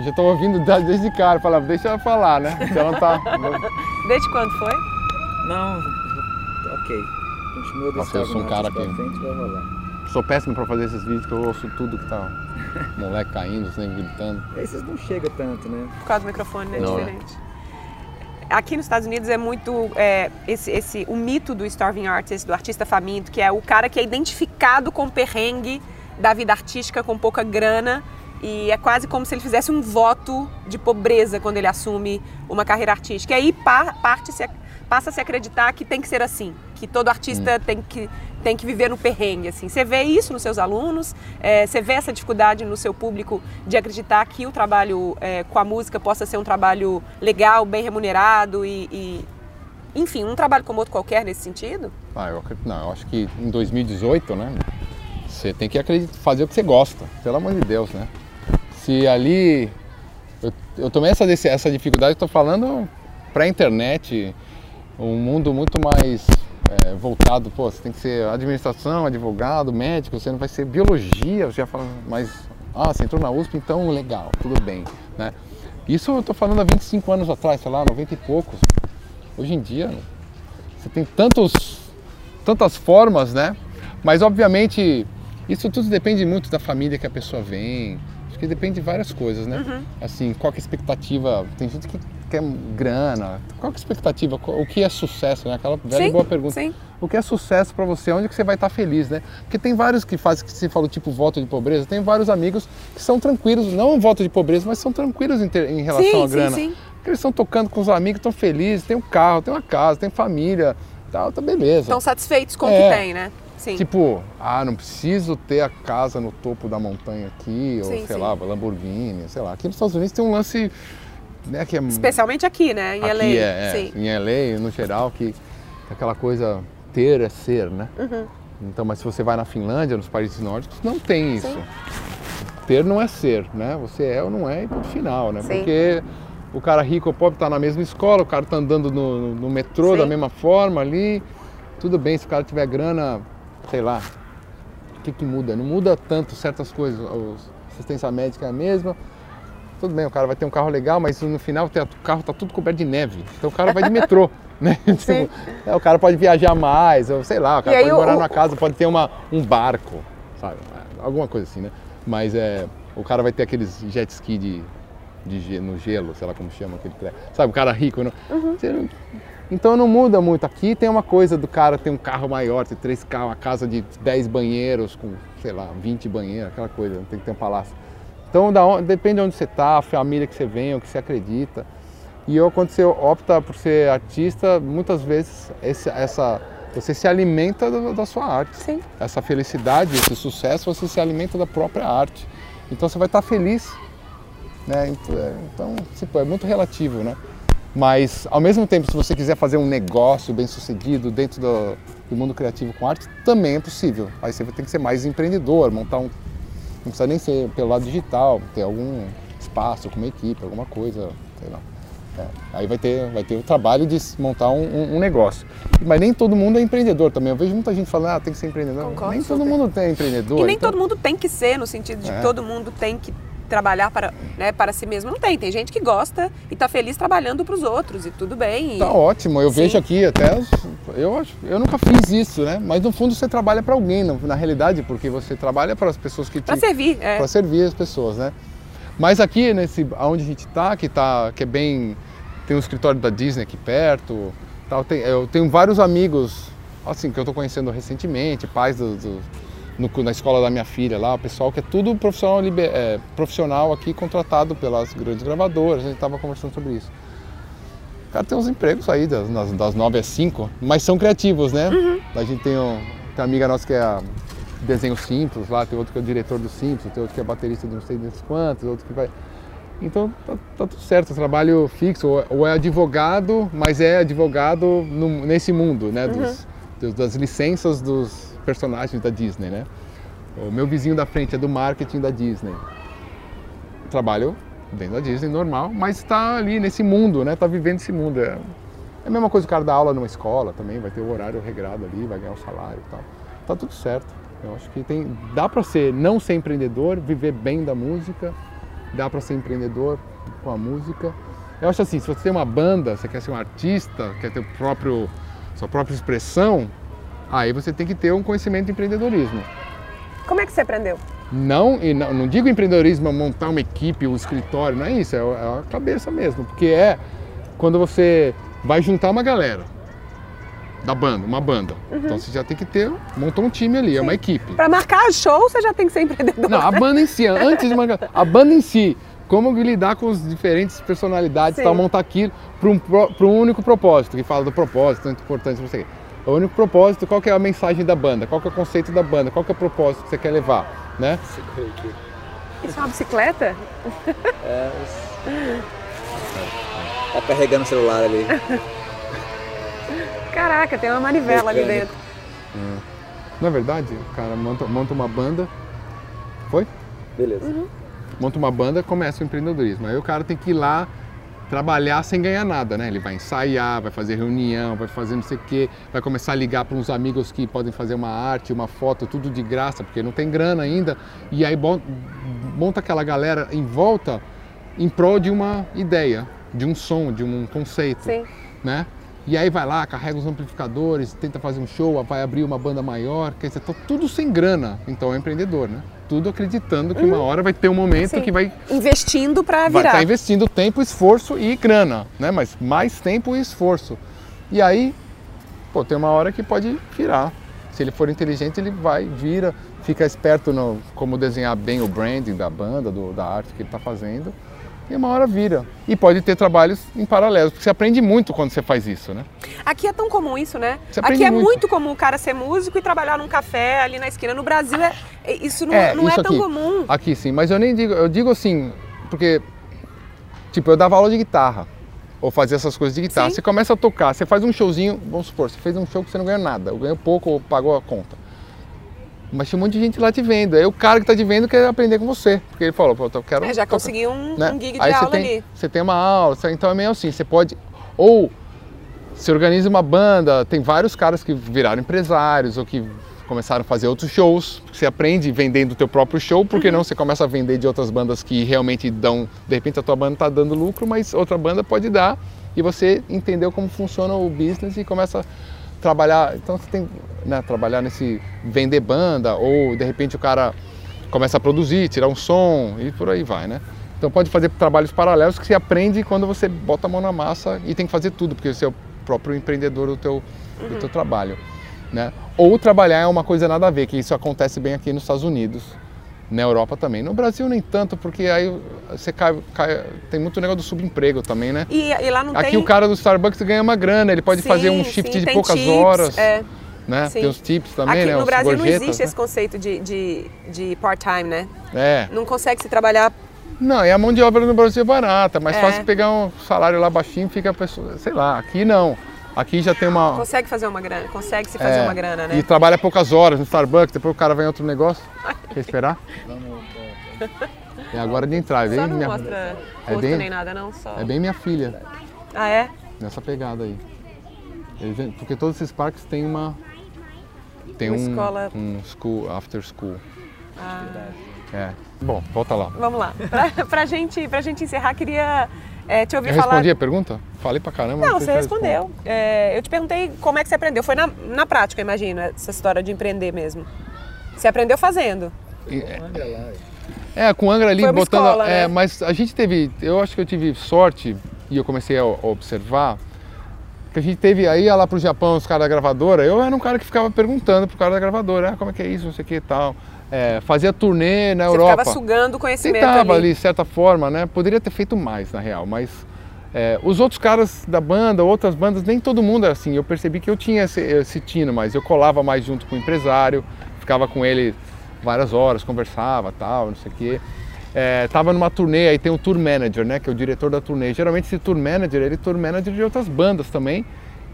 já tô ouvindo desde cara, falava, deixa ela falar, né? Então tá... desde quando foi? Não, ok. Continua desse Nossa, eu sou um cara que... Frente, vai rolar. Sou péssimo para fazer esses vídeos que eu ouço tudo que tá moleque caindo, assim, gritando. Esses não chega tanto, né? Por causa do microfone, né? Não, Diferente. Aqui nos Estados Unidos é muito é, esse, esse, o mito do starving artist, do artista faminto, que é o cara que é identificado com o perrengue da vida artística com pouca grana e é quase como se ele fizesse um voto de pobreza quando ele assume uma carreira artística. E aí parte se passa a se acreditar que tem que ser assim, que todo artista hum. tem, que, tem que viver no perrengue. Assim. Você vê isso nos seus alunos, é, você vê essa dificuldade no seu público de acreditar que o trabalho é, com a música possa ser um trabalho legal, bem remunerado e, e enfim, um trabalho como outro qualquer nesse sentido? Ah, eu, não, eu acho que em 2018, né, você tem que acreditar, fazer o que você gosta, pelo amor de Deus, né? Se ali eu, eu tomei essa, essa dificuldade, estou falando para a internet, um mundo muito mais é, voltado, pô, você tem que ser administração, advogado, médico, você não vai ser biologia, você já fala, mas, ah, você entrou na USP, então legal, tudo bem, né? Isso eu estou falando há 25 anos atrás, sei lá, 90 e poucos. Hoje em dia, você tem tantos, tantas formas, né? Mas, obviamente, isso tudo depende muito da família que a pessoa vem, acho que depende de várias coisas, né? Uhum. Assim, qual é a expectativa? Tem gente que quer grana? Qual é a expectativa? O que é sucesso? Né? Aquela velha sim, boa pergunta. Sim. O que é sucesso para você? Onde que você vai estar tá feliz, né? Porque tem vários que fazem, que você falou, tipo voto de pobreza, tem vários amigos que são tranquilos, não voto de pobreza, mas são tranquilos em, ter, em relação sim, à grana. Sim, sim. Porque eles estão tocando com os amigos, estão felizes, tem um carro, tem uma casa, tem família, tal, tá beleza. Estão satisfeitos com é. o que é. tem, né? Sim. Tipo, ah, não preciso ter a casa no topo da montanha aqui, ou sei lá, Lamborghini, sei lá. Aqui nos Estados Unidos tem um lance né, que é, Especialmente aqui, né? Em aqui LA. É, é, em LA, no geral, que aquela coisa ter é ser, né? Uhum. Então, mas se você vai na Finlândia, nos países nórdicos, não tem isso. Sim. Ter não é ser, né? Você é ou não é e ponto final, né? Sim. Porque o cara rico ou pobre está na mesma escola, o cara está andando no, no metrô Sim. da mesma forma ali. Tudo bem, se o cara tiver grana, sei lá, o que, que muda? Não muda tanto certas coisas. A assistência médica é a mesma, tudo bem, o cara vai ter um carro legal, mas no final o carro está tudo coberto de neve. Então o cara vai de metrô. Né? Tipo, é, o cara pode viajar mais, ou sei lá, o cara pode morar numa casa, pode ter uma, um barco, sabe? Alguma coisa assim, né? Mas é, o cara vai ter aqueles jet ski de, de, no gelo, sei lá como chama aquele Sabe, o cara rico, não? Uhum. Então não muda muito. Aqui tem uma coisa do cara ter um carro maior, ter três carros, uma casa de 10 banheiros, com, sei lá, 20 banheiros, aquela coisa, tem que ter um palácio. Então onde, depende de onde você está, a família que você vem, o que você acredita. E eu, quando você opta por ser artista, muitas vezes esse, essa, você se alimenta da, da sua arte. Sim. Essa felicidade, esse sucesso, você se alimenta da própria arte. Então você vai estar feliz. Né? Então, é, então tipo, é muito relativo, né? Mas, ao mesmo tempo, se você quiser fazer um negócio bem sucedido dentro do, do mundo criativo com arte, também é possível. Aí você vai ter que ser mais empreendedor, montar um não precisa nem ser pelo lado digital, ter algum espaço com uma equipe, alguma coisa, sei lá. É. Aí vai ter, vai ter o trabalho de montar um, um, um, negócio. Mas nem todo mundo é empreendedor também. Eu vejo muita gente falando, ah, tem que ser empreendedor. Concordo, nem todo mundo é empreendedor. E nem então... todo mundo tem que ser, no sentido de é. todo mundo tem que trabalhar para, né, para si mesmo. Não tem. Tem gente que gosta e está feliz trabalhando para os outros e tudo bem. E... Tá ótimo. Eu Sim. vejo aqui até. Eu, eu nunca fiz isso, né? Mas no fundo você trabalha para alguém, na realidade, porque você trabalha para as pessoas que te. Para servir, é. Para servir as pessoas, né? Mas aqui, nesse, onde a gente está, que, tá, que é bem... Tem um escritório da Disney aqui perto, tal, tem, eu tenho vários amigos, assim, que eu estou conhecendo recentemente, pais do, do no, na escola da minha filha lá, o pessoal que é tudo profissional, é, profissional aqui, contratado pelas grandes gravadoras, a gente estava conversando sobre isso. O cara tem uns empregos aí das, das 9 às 5, mas são criativos, né? Uhum. A gente tem, um, tem uma amiga nossa que é a desenho simples lá, tem outro que é o diretor do Simples, tem outro que é baterista de não sei das quantos, outro que vai. Então tá, tá tudo certo, trabalho fixo, ou, ou, é advogado, mas é advogado no, nesse mundo, né? Dos, uhum. dos, das licenças dos personagens da Disney, né? O meu vizinho da frente é do marketing da Disney. Trabalho dentro da Disney, normal, mas está ali nesse mundo, né? Está vivendo esse mundo. É, é a mesma coisa o cara dar aula numa escola também, vai ter o horário regrado ali, vai ganhar o salário e tal. Tá tudo certo. Eu acho que tem, dá para ser não ser empreendedor, viver bem da música, dá para ser empreendedor com a música. Eu acho assim, se você tem uma banda, você quer ser um artista, quer ter o próprio sua própria expressão, Aí você tem que ter um conhecimento de empreendedorismo. Como é que você aprendeu? Não, e não, não digo empreendedorismo montar uma equipe, um escritório, não é isso, é, é a cabeça mesmo, porque é quando você vai juntar uma galera da banda, uma banda. Uhum. Então você já tem que ter, montou um time ali, Sim. é uma equipe. Para marcar show, você já tem que ser empreendedor. Não, a banda em si, antes de marcar, a banda em si, como lidar com as diferentes personalidades, tal, montar aquilo para um, um único propósito, que fala do propósito, tanto importante para você. O único propósito, qual que é a mensagem da banda? Qual que é o conceito da banda? Qual que é o propósito que você quer levar, né? Isso é uma bicicleta? É. Tá carregando o celular ali. Caraca, tem uma manivela ali dentro. Hum. Na verdade, o cara monta, monta uma banda. Foi? Beleza. Uhum. Monta uma banda, começa o empreendedorismo. Aí o cara tem que ir lá trabalhar sem ganhar nada, né? Ele vai ensaiar, vai fazer reunião, vai fazer não sei o quê, vai começar a ligar para uns amigos que podem fazer uma arte, uma foto, tudo de graça, porque não tem grana ainda. E aí monta aquela galera em volta em prol de uma ideia, de um som, de um conceito, Sim. né? E aí vai lá, carrega os amplificadores, tenta fazer um show, vai abrir uma banda maior, quer dizer, tá tudo sem grana. Então é empreendedor, né? Tudo acreditando que uma hum. hora vai ter um momento Sim. que vai investindo para virar. Vai estar tá investindo tempo, esforço e grana, né? Mas mais tempo e esforço. E aí, pô, tem uma hora que pode virar. Se ele for inteligente, ele vai, vira, fica esperto no como desenhar bem o branding da banda, do, da arte que ele está fazendo e uma hora vira. E pode ter trabalhos em paralelo, porque você aprende muito quando você faz isso, né? Aqui é tão comum isso, né? Aqui é muito. muito. comum o cara ser músico e trabalhar num café ali na esquina. No Brasil é, é isso não é, não é isso é tão aqui, comum. Aqui sim, mas eu nem digo, eu digo assim, porque tipo, eu dava aula de guitarra ou fazia essas coisas de guitarra. Sim. Você começa a tocar, você faz um showzinho, vamos supor, você fez um show que você não ganhou nada, ou ganhou pouco ou pagou a conta. Mas tinha um monte de gente lá te vendo. Aí o cara que está te vendo quer aprender com você. Porque ele falou, pô, eu quero. É, já consegui um, né? um gig de Aí aula você tem, ali. Você tem uma aula, então é meio assim, você pode. Ou se organiza uma banda, tem vários caras que viraram empresários ou que começaram a fazer outros shows. Você aprende vendendo o teu próprio show, porque uhum. não você começa a vender de outras bandas que realmente dão. De repente a tua banda está dando lucro, mas outra banda pode dar. E você entendeu como funciona o business e começa trabalhar. Então você tem né, trabalhar nesse vender banda ou de repente o cara começa a produzir, tirar um som e por aí vai, né? Então pode fazer trabalhos paralelos que se aprende quando você bota a mão na massa e tem que fazer tudo, porque você é o próprio empreendedor do teu, uhum. do teu trabalho, né? Ou trabalhar é uma coisa nada a ver, que isso acontece bem aqui nos Estados Unidos, na Europa também. No Brasil nem tanto, porque aí você cai, cai tem muito negócio do subemprego também, né? E, e lá não Aqui tem... o cara do Starbucks ganha uma grana, ele pode sim, fazer um shift sim, de poucas tips, horas. É. Né? Tem os tips também, Aqui né? no os Brasil gorjetas, não existe né? esse conceito de, de, de part-time, né? É. Não consegue se trabalhar não, e a mão de obra no Brasil é barata, mas é. fácil pegar um salário lá baixinho fica a pessoa, sei lá, aqui não. Aqui já tem uma. Consegue fazer uma grana, consegue se fazer é, uma grana, né? E trabalha poucas horas no Starbucks, depois o cara vem em outro negócio. Quer esperar? É agora de entrar, é bem Só não minha... mostra é bem... nem nada, não, só. É bem minha filha. Ah, é? Nessa pegada aí. Porque todos esses parques têm uma. Tem uma um, escola... um school, after school. Ah. É. Bom, volta lá. Vamos lá. Pra, pra, gente, pra gente encerrar, queria é, te ouvir eu falar. respondi a pergunta? Falei pra caramba. Não, você respondeu. É, eu te perguntei como é que você aprendeu. Foi na, na prática, imagino, essa história de empreender mesmo. Você aprendeu fazendo. É, com o Angra ali botando. escola, é, né? mas a gente teve. Eu acho que eu tive sorte e eu comecei a observar que a gente teve aí lá pro Japão os caras da gravadora. Eu era um cara que ficava perguntando pro cara da gravadora, ah, como é que é isso, não sei o que e tal. É, fazia turnê na Você Europa. ficava sugando conhecimento Tentava ali. ali, de certa forma, né? Poderia ter feito mais, na real, mas é, os outros caras da banda, outras bandas, nem todo mundo era assim. Eu percebi que eu tinha esse, esse tino, mas eu colava mais junto com o empresário, ficava com ele várias horas, conversava tal, não sei o quê. É, tava numa turnê, aí tem o tour manager, né? Que é o diretor da turnê. Geralmente esse tour manager, ele é tour manager de outras bandas também.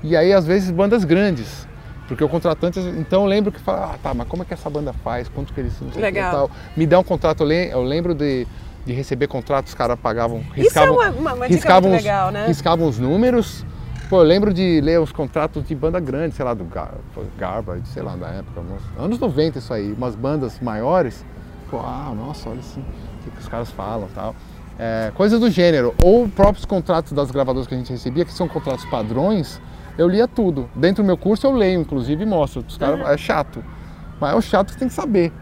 E aí, às vezes, bandas grandes. Porque o contratante, então eu lembro que fala, ah, tá, mas como é que essa banda faz? Quanto que eles não sei que Legal. tal. Me dá um contrato, eu le- eu lembro de, de receber contratos, os caras pagavam, Isso é riscavam, uma, uma, riscavam, muito os, legal, né? riscavam os números. Pô, eu lembro de ler os contratos de banda grande, sei lá, do Gar Garbage, sei lá, da época, anos 90 isso aí, umas bandas maiores. Pô, ah, nossa, olha assim, o que, que os caras falam e tal. É, coisas do gênero, ou próprios contratos das gravadoras que a gente recebia, que são contratos padrões, eu lia tudo. Dentro do meu curso eu leio, inclusive, e mostro. Os caras, é chato. Mas é o chato que você tem que saber.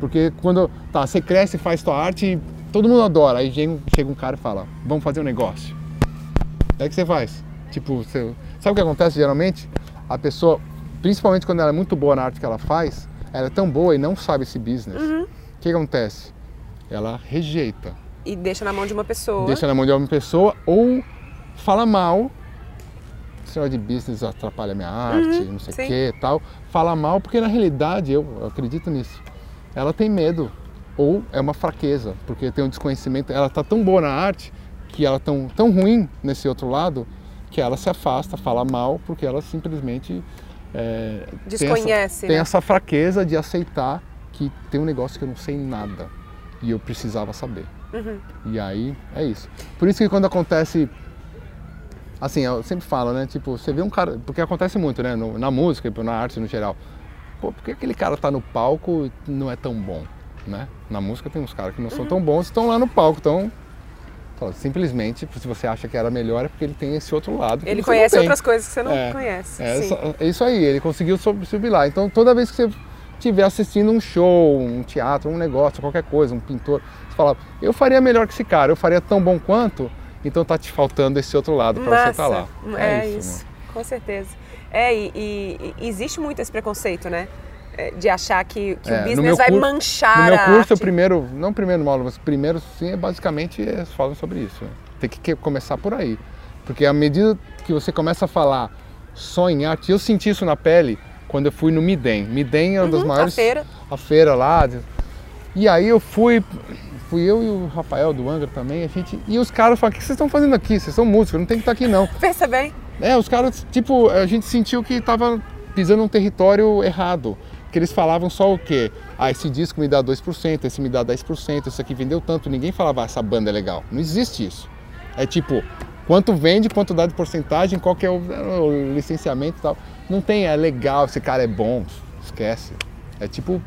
Porque quando tá, você cresce, faz tua arte, todo mundo adora. Aí chega, um- chega um cara e fala, vamos fazer um negócio. Aí que você faz? Tipo, você- sabe o que acontece geralmente? A pessoa, principalmente quando ela é muito boa na arte que ela faz, ela é tão boa e não sabe esse business. Uhum. O que acontece? Ela rejeita, E deixa na mão de uma pessoa. deixa na mão de uma pessoa ou fala mal. Esse negócio de business atrapalha minha arte, não sei Uhum, o que tal. Fala mal porque na realidade, eu, eu acredito nisso, ela tem medo. Ou é uma fraqueza, porque tem um desconhecimento. Ela está tão boa na arte que ela tão, tão ruim nesse outro lado que ela se afasta, fala mal, porque ela simplesmente é, tem essa- Desconhece, tem né? essa fraqueza de aceitar que tem um negócio que eu não sei nada e eu precisava saber. Uhum. E aí é isso. Por isso que quando acontece. Assim, eu sempre falo, né? Tipo, você vê um cara. Porque acontece muito, né? no- na música, na arte no geral. Pô, por que aquele cara tá no palco e não é tão bom? Né? Na música tem uns caras que não Uhum. são tão bons e estão lá no palco. Então, simplesmente, se você acha que era melhor, é porque ele tem esse outro lado. que Ele conhece outras coisas que você não É, conhece. É, é isso aí, ele conseguiu subir lá. Então toda vez que você estiver assistindo um show, um teatro, um negócio, qualquer coisa, um pintor, você fala, eu faria melhor que esse cara, eu faria tão bom quanto, então tá te faltando esse outro lado para você estar lá. É, isso. isso, né? com certeza. É, e, e- existe muito esse preconceito, né? É, De achar que, que É, o business vai manchar No meu a curso, o primeiro, não primeiro módulo, mas o primeiro sim, é basicamente eles falam sobre isso. né? Tem que começar por aí. Porque à medida que você começa a falar só em arte, eu senti isso na pele quando eu fui no Midem. Midem é uma das Uhum, a maiores. feira. a feira lá. E aí eu fui, fui eu e o Rafael do Angra também, a gente. E os caras falaram, o que vocês estão fazendo aqui? Vocês são músicos, não tem que estar aqui não. Pensa bem. É, os caras, tipo, a gente sentiu que tava pisando num território errado. Que eles falavam só o quê? Ah, esse disco me dá 2%, esse me dá 10%, esse aqui vendeu tanto. Ninguém falava, ah, essa banda é legal. Não existe isso. É tipo, quanto vende, quanto dá de porcentagem, qual que é o, o licenciamento e tal. Não tem, é legal, esse cara é bom. Esquece. É tipo.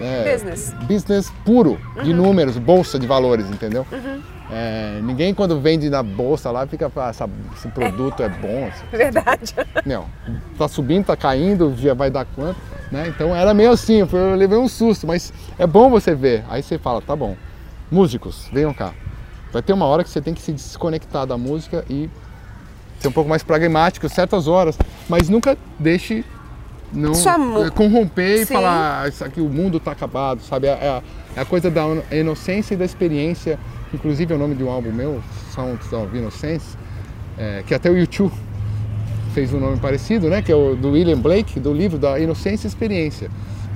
É, Business. business puro, de números, bolsa de valores, entendeu? É, ninguém quando vende na bolsa lá fica, ah, essa- esse produto é, bom, assim. Verdade. Não, tá subindo, tá caindo, já vai dar quanto, né? Então era meio assim, eu levei um susto, mas é bom você ver. Aí você fala, tá bom, músicos, venham cá. Vai ter uma hora que você tem que se desconectar da música e ser um pouco mais pragmático certas horas, mas nunca deixe não Sua eh, corromper e Sim. falar "Ah, isso aqui o mundo tá acabado, sabe? É a, é a coisa da inocência e da experiência. Inclusive é o nome de um álbum meu, Sounds of Innocence, é, que até o YouTube fez um nome parecido, né? Que é o do William Blake, do livro da Inocência e Experiência.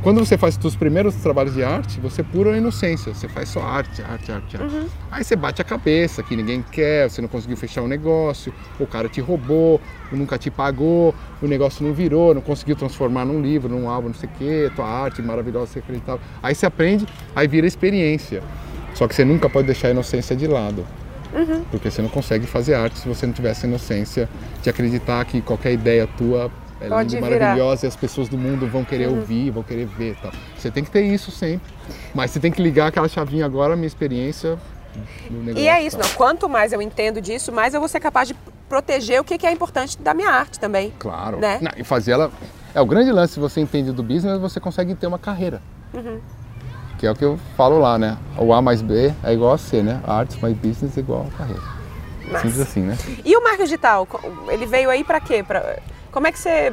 Quando você faz os primeiros trabalhos de arte, você é pura inocência, você faz só arte, arte, arte, arte. Aí você bate a cabeça que ninguém quer, você não conseguiu fechar um negócio, o cara te roubou, ou nunca te pagou, o negócio não virou, não conseguiu transformar num livro, num álbum, não sei o quê, tua arte maravilhosa, você acreditava. Aí você aprende, aí vira experiência. Só que você nunca pode deixar a inocência de lado. Porque você não consegue fazer arte se você não tiver essa inocência de acreditar que qualquer ideia tua é Pode linda, virar. Uhum. maravilhosa e as pessoas do mundo vão querer ouvir, vão querer ver tal. Você tem que ter isso sempre. Mas você tem que ligar aquela chavinha agora, minha experiência no negócio. E é isso, tal. não. Quanto mais eu entendo disso, mais eu vou ser capaz de proteger o que é importante da minha arte também. Claro. Né? Não, e fazer ela. É o grande lance, se você entende do business, você consegue ter uma carreira. Que é o que eu falo lá, né? O A mais B é igual a C, né? Arts mais business é igual a carreira. Simples assim, né? E o marketing digital, ele veio aí para quê? Pra... Como é que você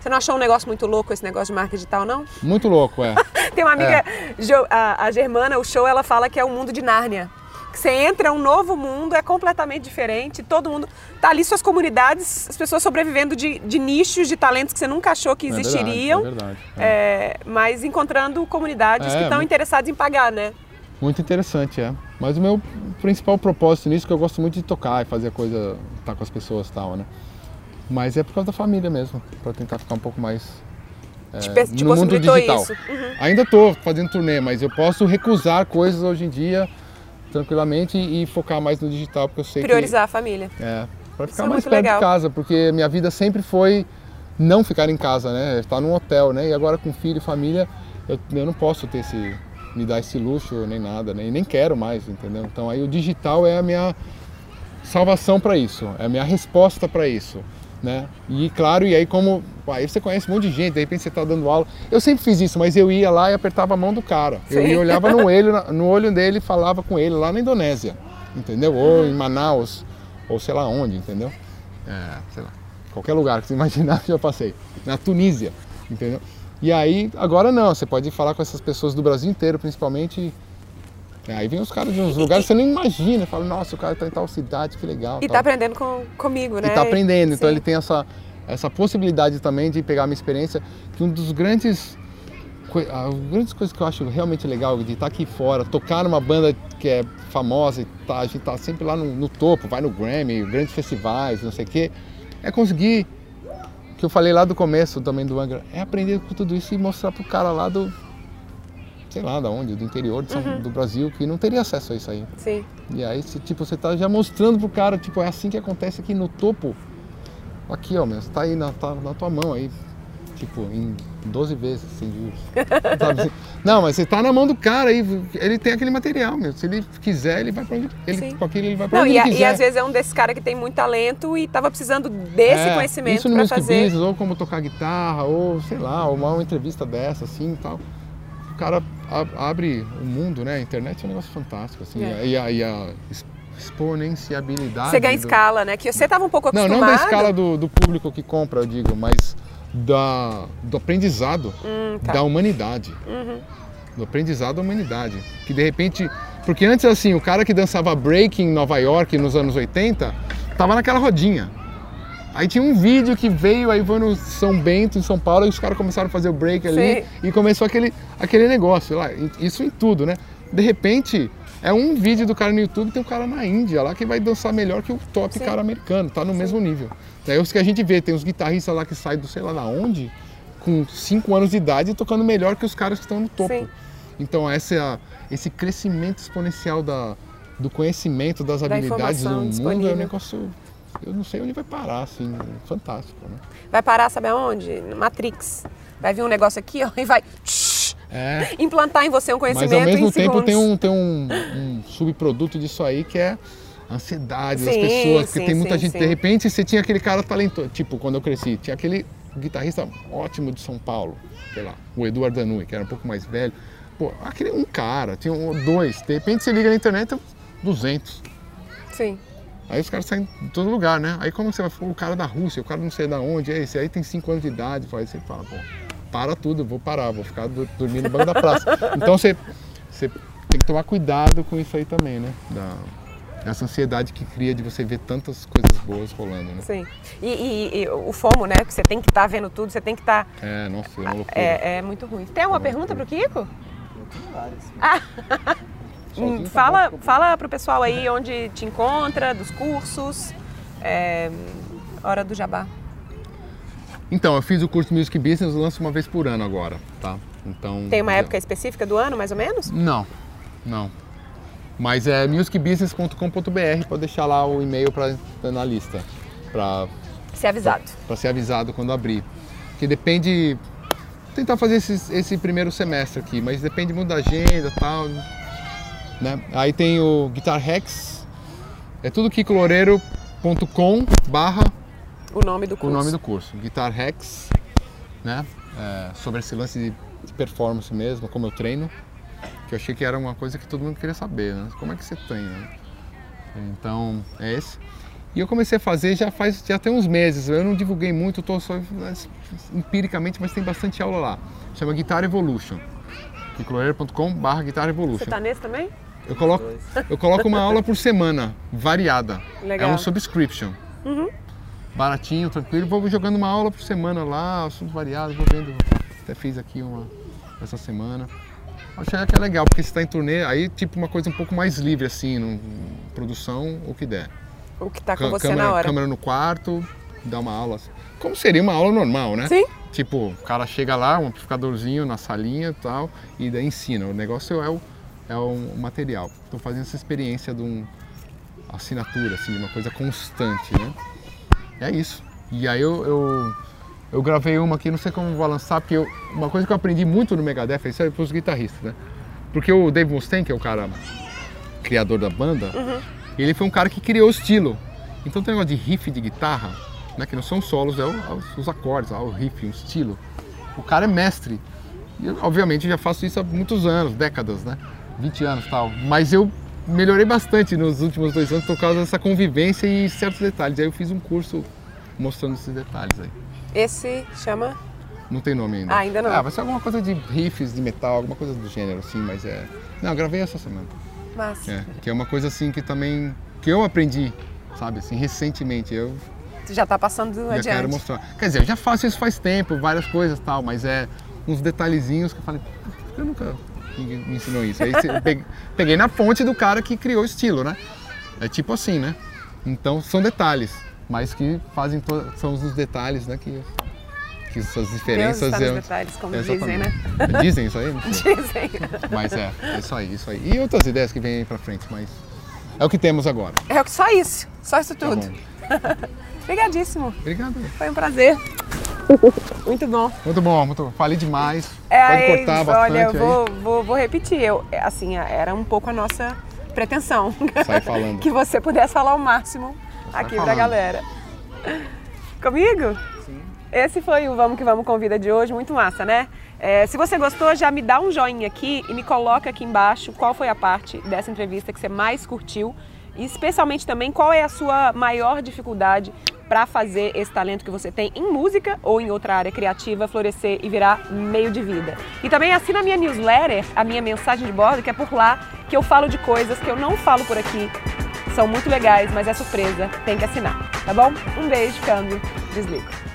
você não achou um negócio muito louco esse negócio de marca digital, não? Muito louco, é. Tem uma amiga, é. a, a Germana, o show, ela fala que é o mundo de Nárnia. Que você entra, é um novo mundo, é completamente diferente, todo mundo. Tá ali suas comunidades, as pessoas sobrevivendo de, de nichos, de talentos que você nunca achou que existiriam. É verdade, é verdade é. É, mas encontrando comunidades que estão interessadas em pagar, né? Muito interessante, é. Mas o meu principal propósito nisso é que eu gosto muito de tocar e fazer coisa, estar tá com as pessoas e tal, né? Mas é por causa da família mesmo, para tentar ficar um pouco mais é, te, te no mundo digital. Uhum. Ainda estou fazendo turnê, mas eu posso recusar coisas hoje em dia tranquilamente e focar mais no digital, porque eu sei Priorizar que, a família. É, para ficar é mais perto legal. de casa, porque minha vida sempre foi não ficar em casa, né? Estar num hotel, né? E agora com filho e família, eu, eu não posso ter esse me dar esse luxo nem nada, né? E nem quero mais, entendeu? Então aí o digital é a minha salvação para isso, é a minha resposta para isso né? E claro, e aí como aí você conhece um monte de gente, de repente você está dando aula. Eu sempre fiz isso, mas eu ia lá e apertava a mão do cara. Sim. Eu ia, olhava no olho, no olho dele e falava com ele lá na Indonésia, entendeu? Ou em Manaus, ou sei lá onde, entendeu? É, sei lá, qualquer lugar que você imaginar eu já passei. Na Tunísia, entendeu? E aí, agora não, você pode falar com essas pessoas do Brasil inteiro, principalmente Aí vem os caras de uns lugares que você nem imagina. Fala, nossa, o cara está em tal cidade, que legal. E está aprendendo com, comigo, né? E está aprendendo. Então ele tem essa, essa possibilidade também de pegar a minha experiência, que um dos grandes as grandes coisas que eu acho realmente legal de estar tá aqui fora, tocar numa banda que é famosa e tá, a gente tá sempre lá no, no topo, vai no Grammy, grandes festivais, não sei o quê, é conseguir, que eu falei lá do começo também do Angra, é aprender com tudo isso e mostrar pro cara lá do, sei lá, da onde, do interior São, uhum. do Brasil, que não teria acesso a isso aí. Sim. E aí, se, tipo, você tá já mostrando pro cara, tipo, é assim que acontece aqui no topo. Aqui, ó, meu, você tá aí na, tá na tua mão aí, tipo, em 12 vezes, sem juros. Sabe? Não, mas você tá na mão do cara aí, ele tem aquele material, meu. Se ele quiser, ele vai pra onde ele, Sim. com aquilo ele vai pra onde não, ele e, quiser. E às vezes é um desses caras que tem muito talento e tava precisando desse é, conhecimento para fazer. Business, ou como tocar guitarra, ou sei lá, uma, uma entrevista dessa, assim e tal cara abre o mundo, né? A internet é um negócio fantástico, assim. É. E, a, e a exponenciabilidade. Você ganha do... escala, né? Que você estava um pouco acostumado. Não, não da escala do, do, público que compra, eu digo, mas da, do aprendizado hum, tá. da humanidade. Uhum. Do aprendizado da humanidade. Que de repente. Porque antes, assim, o cara que dançava break em Nova York nos anos 80 tava naquela rodinha. Aí tinha um vídeo que veio, aí foi no São Bento, em São Paulo, e os caras começaram a fazer o break ali Sim. e começou aquele, aquele negócio lá, isso em tudo, né? De repente, é um vídeo do cara no YouTube, tem um cara na Índia lá que vai dançar melhor que o top Sim. cara americano, tá no Sim. mesmo nível. É os que a gente vê, tem os guitarristas lá que saem do sei lá da onde, com 5 anos de idade, tocando melhor que os caras que estão no topo. Sim. Então essa, esse crescimento exponencial da, do conhecimento, das da habilidades do mundo é um negócio eu não sei onde vai parar, assim, fantástico, né? Vai parar, sabe aonde? Matrix. Vai vir um negócio aqui, ó, e vai é. implantar em você um conhecimento Mas ao mesmo tempo tem, um, tem um, um, subproduto disso aí que é ansiedade sim, das pessoas, porque sim, tem muita sim, gente, de repente você tinha aquele cara talentoso, tipo, quando eu cresci, tinha aquele guitarrista ótimo de São Paulo, sei lá, o Eduardo Danui, que era um pouco mais velho. Pô, aquele um cara, tinha um, dois, de repente você liga na internet, 200. Sim. Aí os caras saem de todo lugar, né? Aí como você vai falar, o cara da Rússia, o cara não sei da onde, é esse aí tem 5 anos de idade, aí você fala, pô, para tudo, vou parar, vou ficar dormindo no banco da praça. Então você, você tem que tomar cuidado com isso aí também, né? Da, essa ansiedade que cria de você ver tantas coisas boas rolando, né? Sim. E, e, e o FOMO, né? Que você tem que estar tá vendo tudo, você tem que estar. Tá... É, nossa, é uma loucura. É, é muito ruim. Tem alguma é pergunta para o Kiko? Eu tenho várias. Ah. Hum, fala, fala pro pessoal aí onde te encontra, dos cursos, é, hora do jabá. Então, eu fiz o curso Music Business, lanço uma vez por ano agora, tá? Então, Tem uma época específica do ano, mais ou menos? Não, não. Mas é musicbusiness.com.br, pode deixar lá o e-mail para na lista, para ser avisado. Para ser avisado quando abrir. Que depende tentar fazer esse, esse primeiro semestre aqui, mas depende muito da agenda, tal. Né? Aí tem o Guitar Hacks, é tudo kikoloureiro.com barra o nome do curso. O nome do curso, Guitar Hacks, né? É, sobre esse lance de performance mesmo, como eu treino. que eu achei que era uma coisa que todo mundo queria saber, né? Como é que você tem, né? Então, é esse. E eu comecei a fazer já faz já tem uns meses. Eu não divulguei muito, estou só empiricamente, mas tem bastante aula lá. Chama Guitar Evolution. kikloreiro.com/barra Guitar Evolution. Você tá nesse também? Eu coloco, eu coloco uma aula por semana, variada. Legal. É um subscription. Uhum. Baratinho, tranquilo. Vou jogando uma aula por semana lá, assuntos variados, vou vendo. Até fiz aqui uma essa semana. Achei que é legal, porque você está em turnê, aí tipo uma coisa um pouco mais livre, assim, no, produção, o que der. O que tá com você câmera, na hora. Câmera no quarto, dá uma aula. Como seria uma aula normal, né? Sim. Tipo, o cara chega lá, um amplificadorzinho na salinha e tal, e daí ensina. O negócio é o, é o material. Estou fazendo essa experiência de uma assinatura, assim, uma coisa constante, né? É isso. E aí eu, eu, eu gravei uma aqui, não sei como vou lançar, porque eu, uma coisa que eu aprendi muito no Megadeth, isso é para os guitarristas, né? Porque o Dave Mustaine, que é o cara criador da banda, uhum ele foi um cara que criou o estilo. Então tem um negócio de riff de guitarra, né, que não são solos, é, é os acordes, é o riff, o estilo. O cara é mestre. E eu, obviamente já faço isso há muitos anos, décadas, né? 20 anos tal. Mas eu melhorei bastante nos últimos dois anos por causa dessa convivência e certos detalhes. Aí eu fiz um curso mostrando esses detalhes aí. Esse chama? Não tem nome ainda. Ah, ainda não. Ah, vai ser alguma coisa de riffs de metal, alguma coisa do gênero, assim, mas é. Não, gravei essa semana. Massa. É, que é uma coisa assim que também que eu aprendi, sabe, assim, recentemente. Eu tu já está passando já adiante. quero mostrar. Quer dizer, eu já faço isso faz tempo, várias coisas tal, mas é uns detalhezinhos que eu falei, eu nunca ninguém me ensinou isso. Aí peguei, na fonte do cara que criou o estilo, né? É tipo assim, né? Então são detalhes, mas que fazem são os detalhes, né? Que que essas diferenças. Deus está nos detalhes, como dizem, né? Dizem isso aí? Dizem. Mas é, é isso aí, isso aí. E outras ideias que vêm aí pra frente, mas é o que temos agora. É só isso, só isso tá tudo. Tá Obrigadíssimo. Obrigado. Foi um prazer. Muito bom. Muito bom, muito Falei demais. É, Pode cortar bastante Olha, eu vou, vou, vou, repetir. Eu, assim, era um pouco a nossa pretensão. Sai falando. que você pudesse falar o máximo Sai aqui falando. pra galera. Comigo? Esse foi o Vamos Que Vamos Convida de hoje, muito massa, né? É, se você gostou, já me dá um joinha aqui e me coloca aqui embaixo qual foi a parte dessa entrevista que você mais curtiu e especialmente também qual é a sua maior dificuldade para fazer esse talento que você tem em música ou em outra área criativa florescer e virar meio de vida. E também assina a minha newsletter, a minha mensagem de bordo, que é por lá que eu falo de coisas que eu não falo por aqui. São muito legais, mas é surpresa, tem que assinar, tá bom? Um beijo, câmbio, desligo.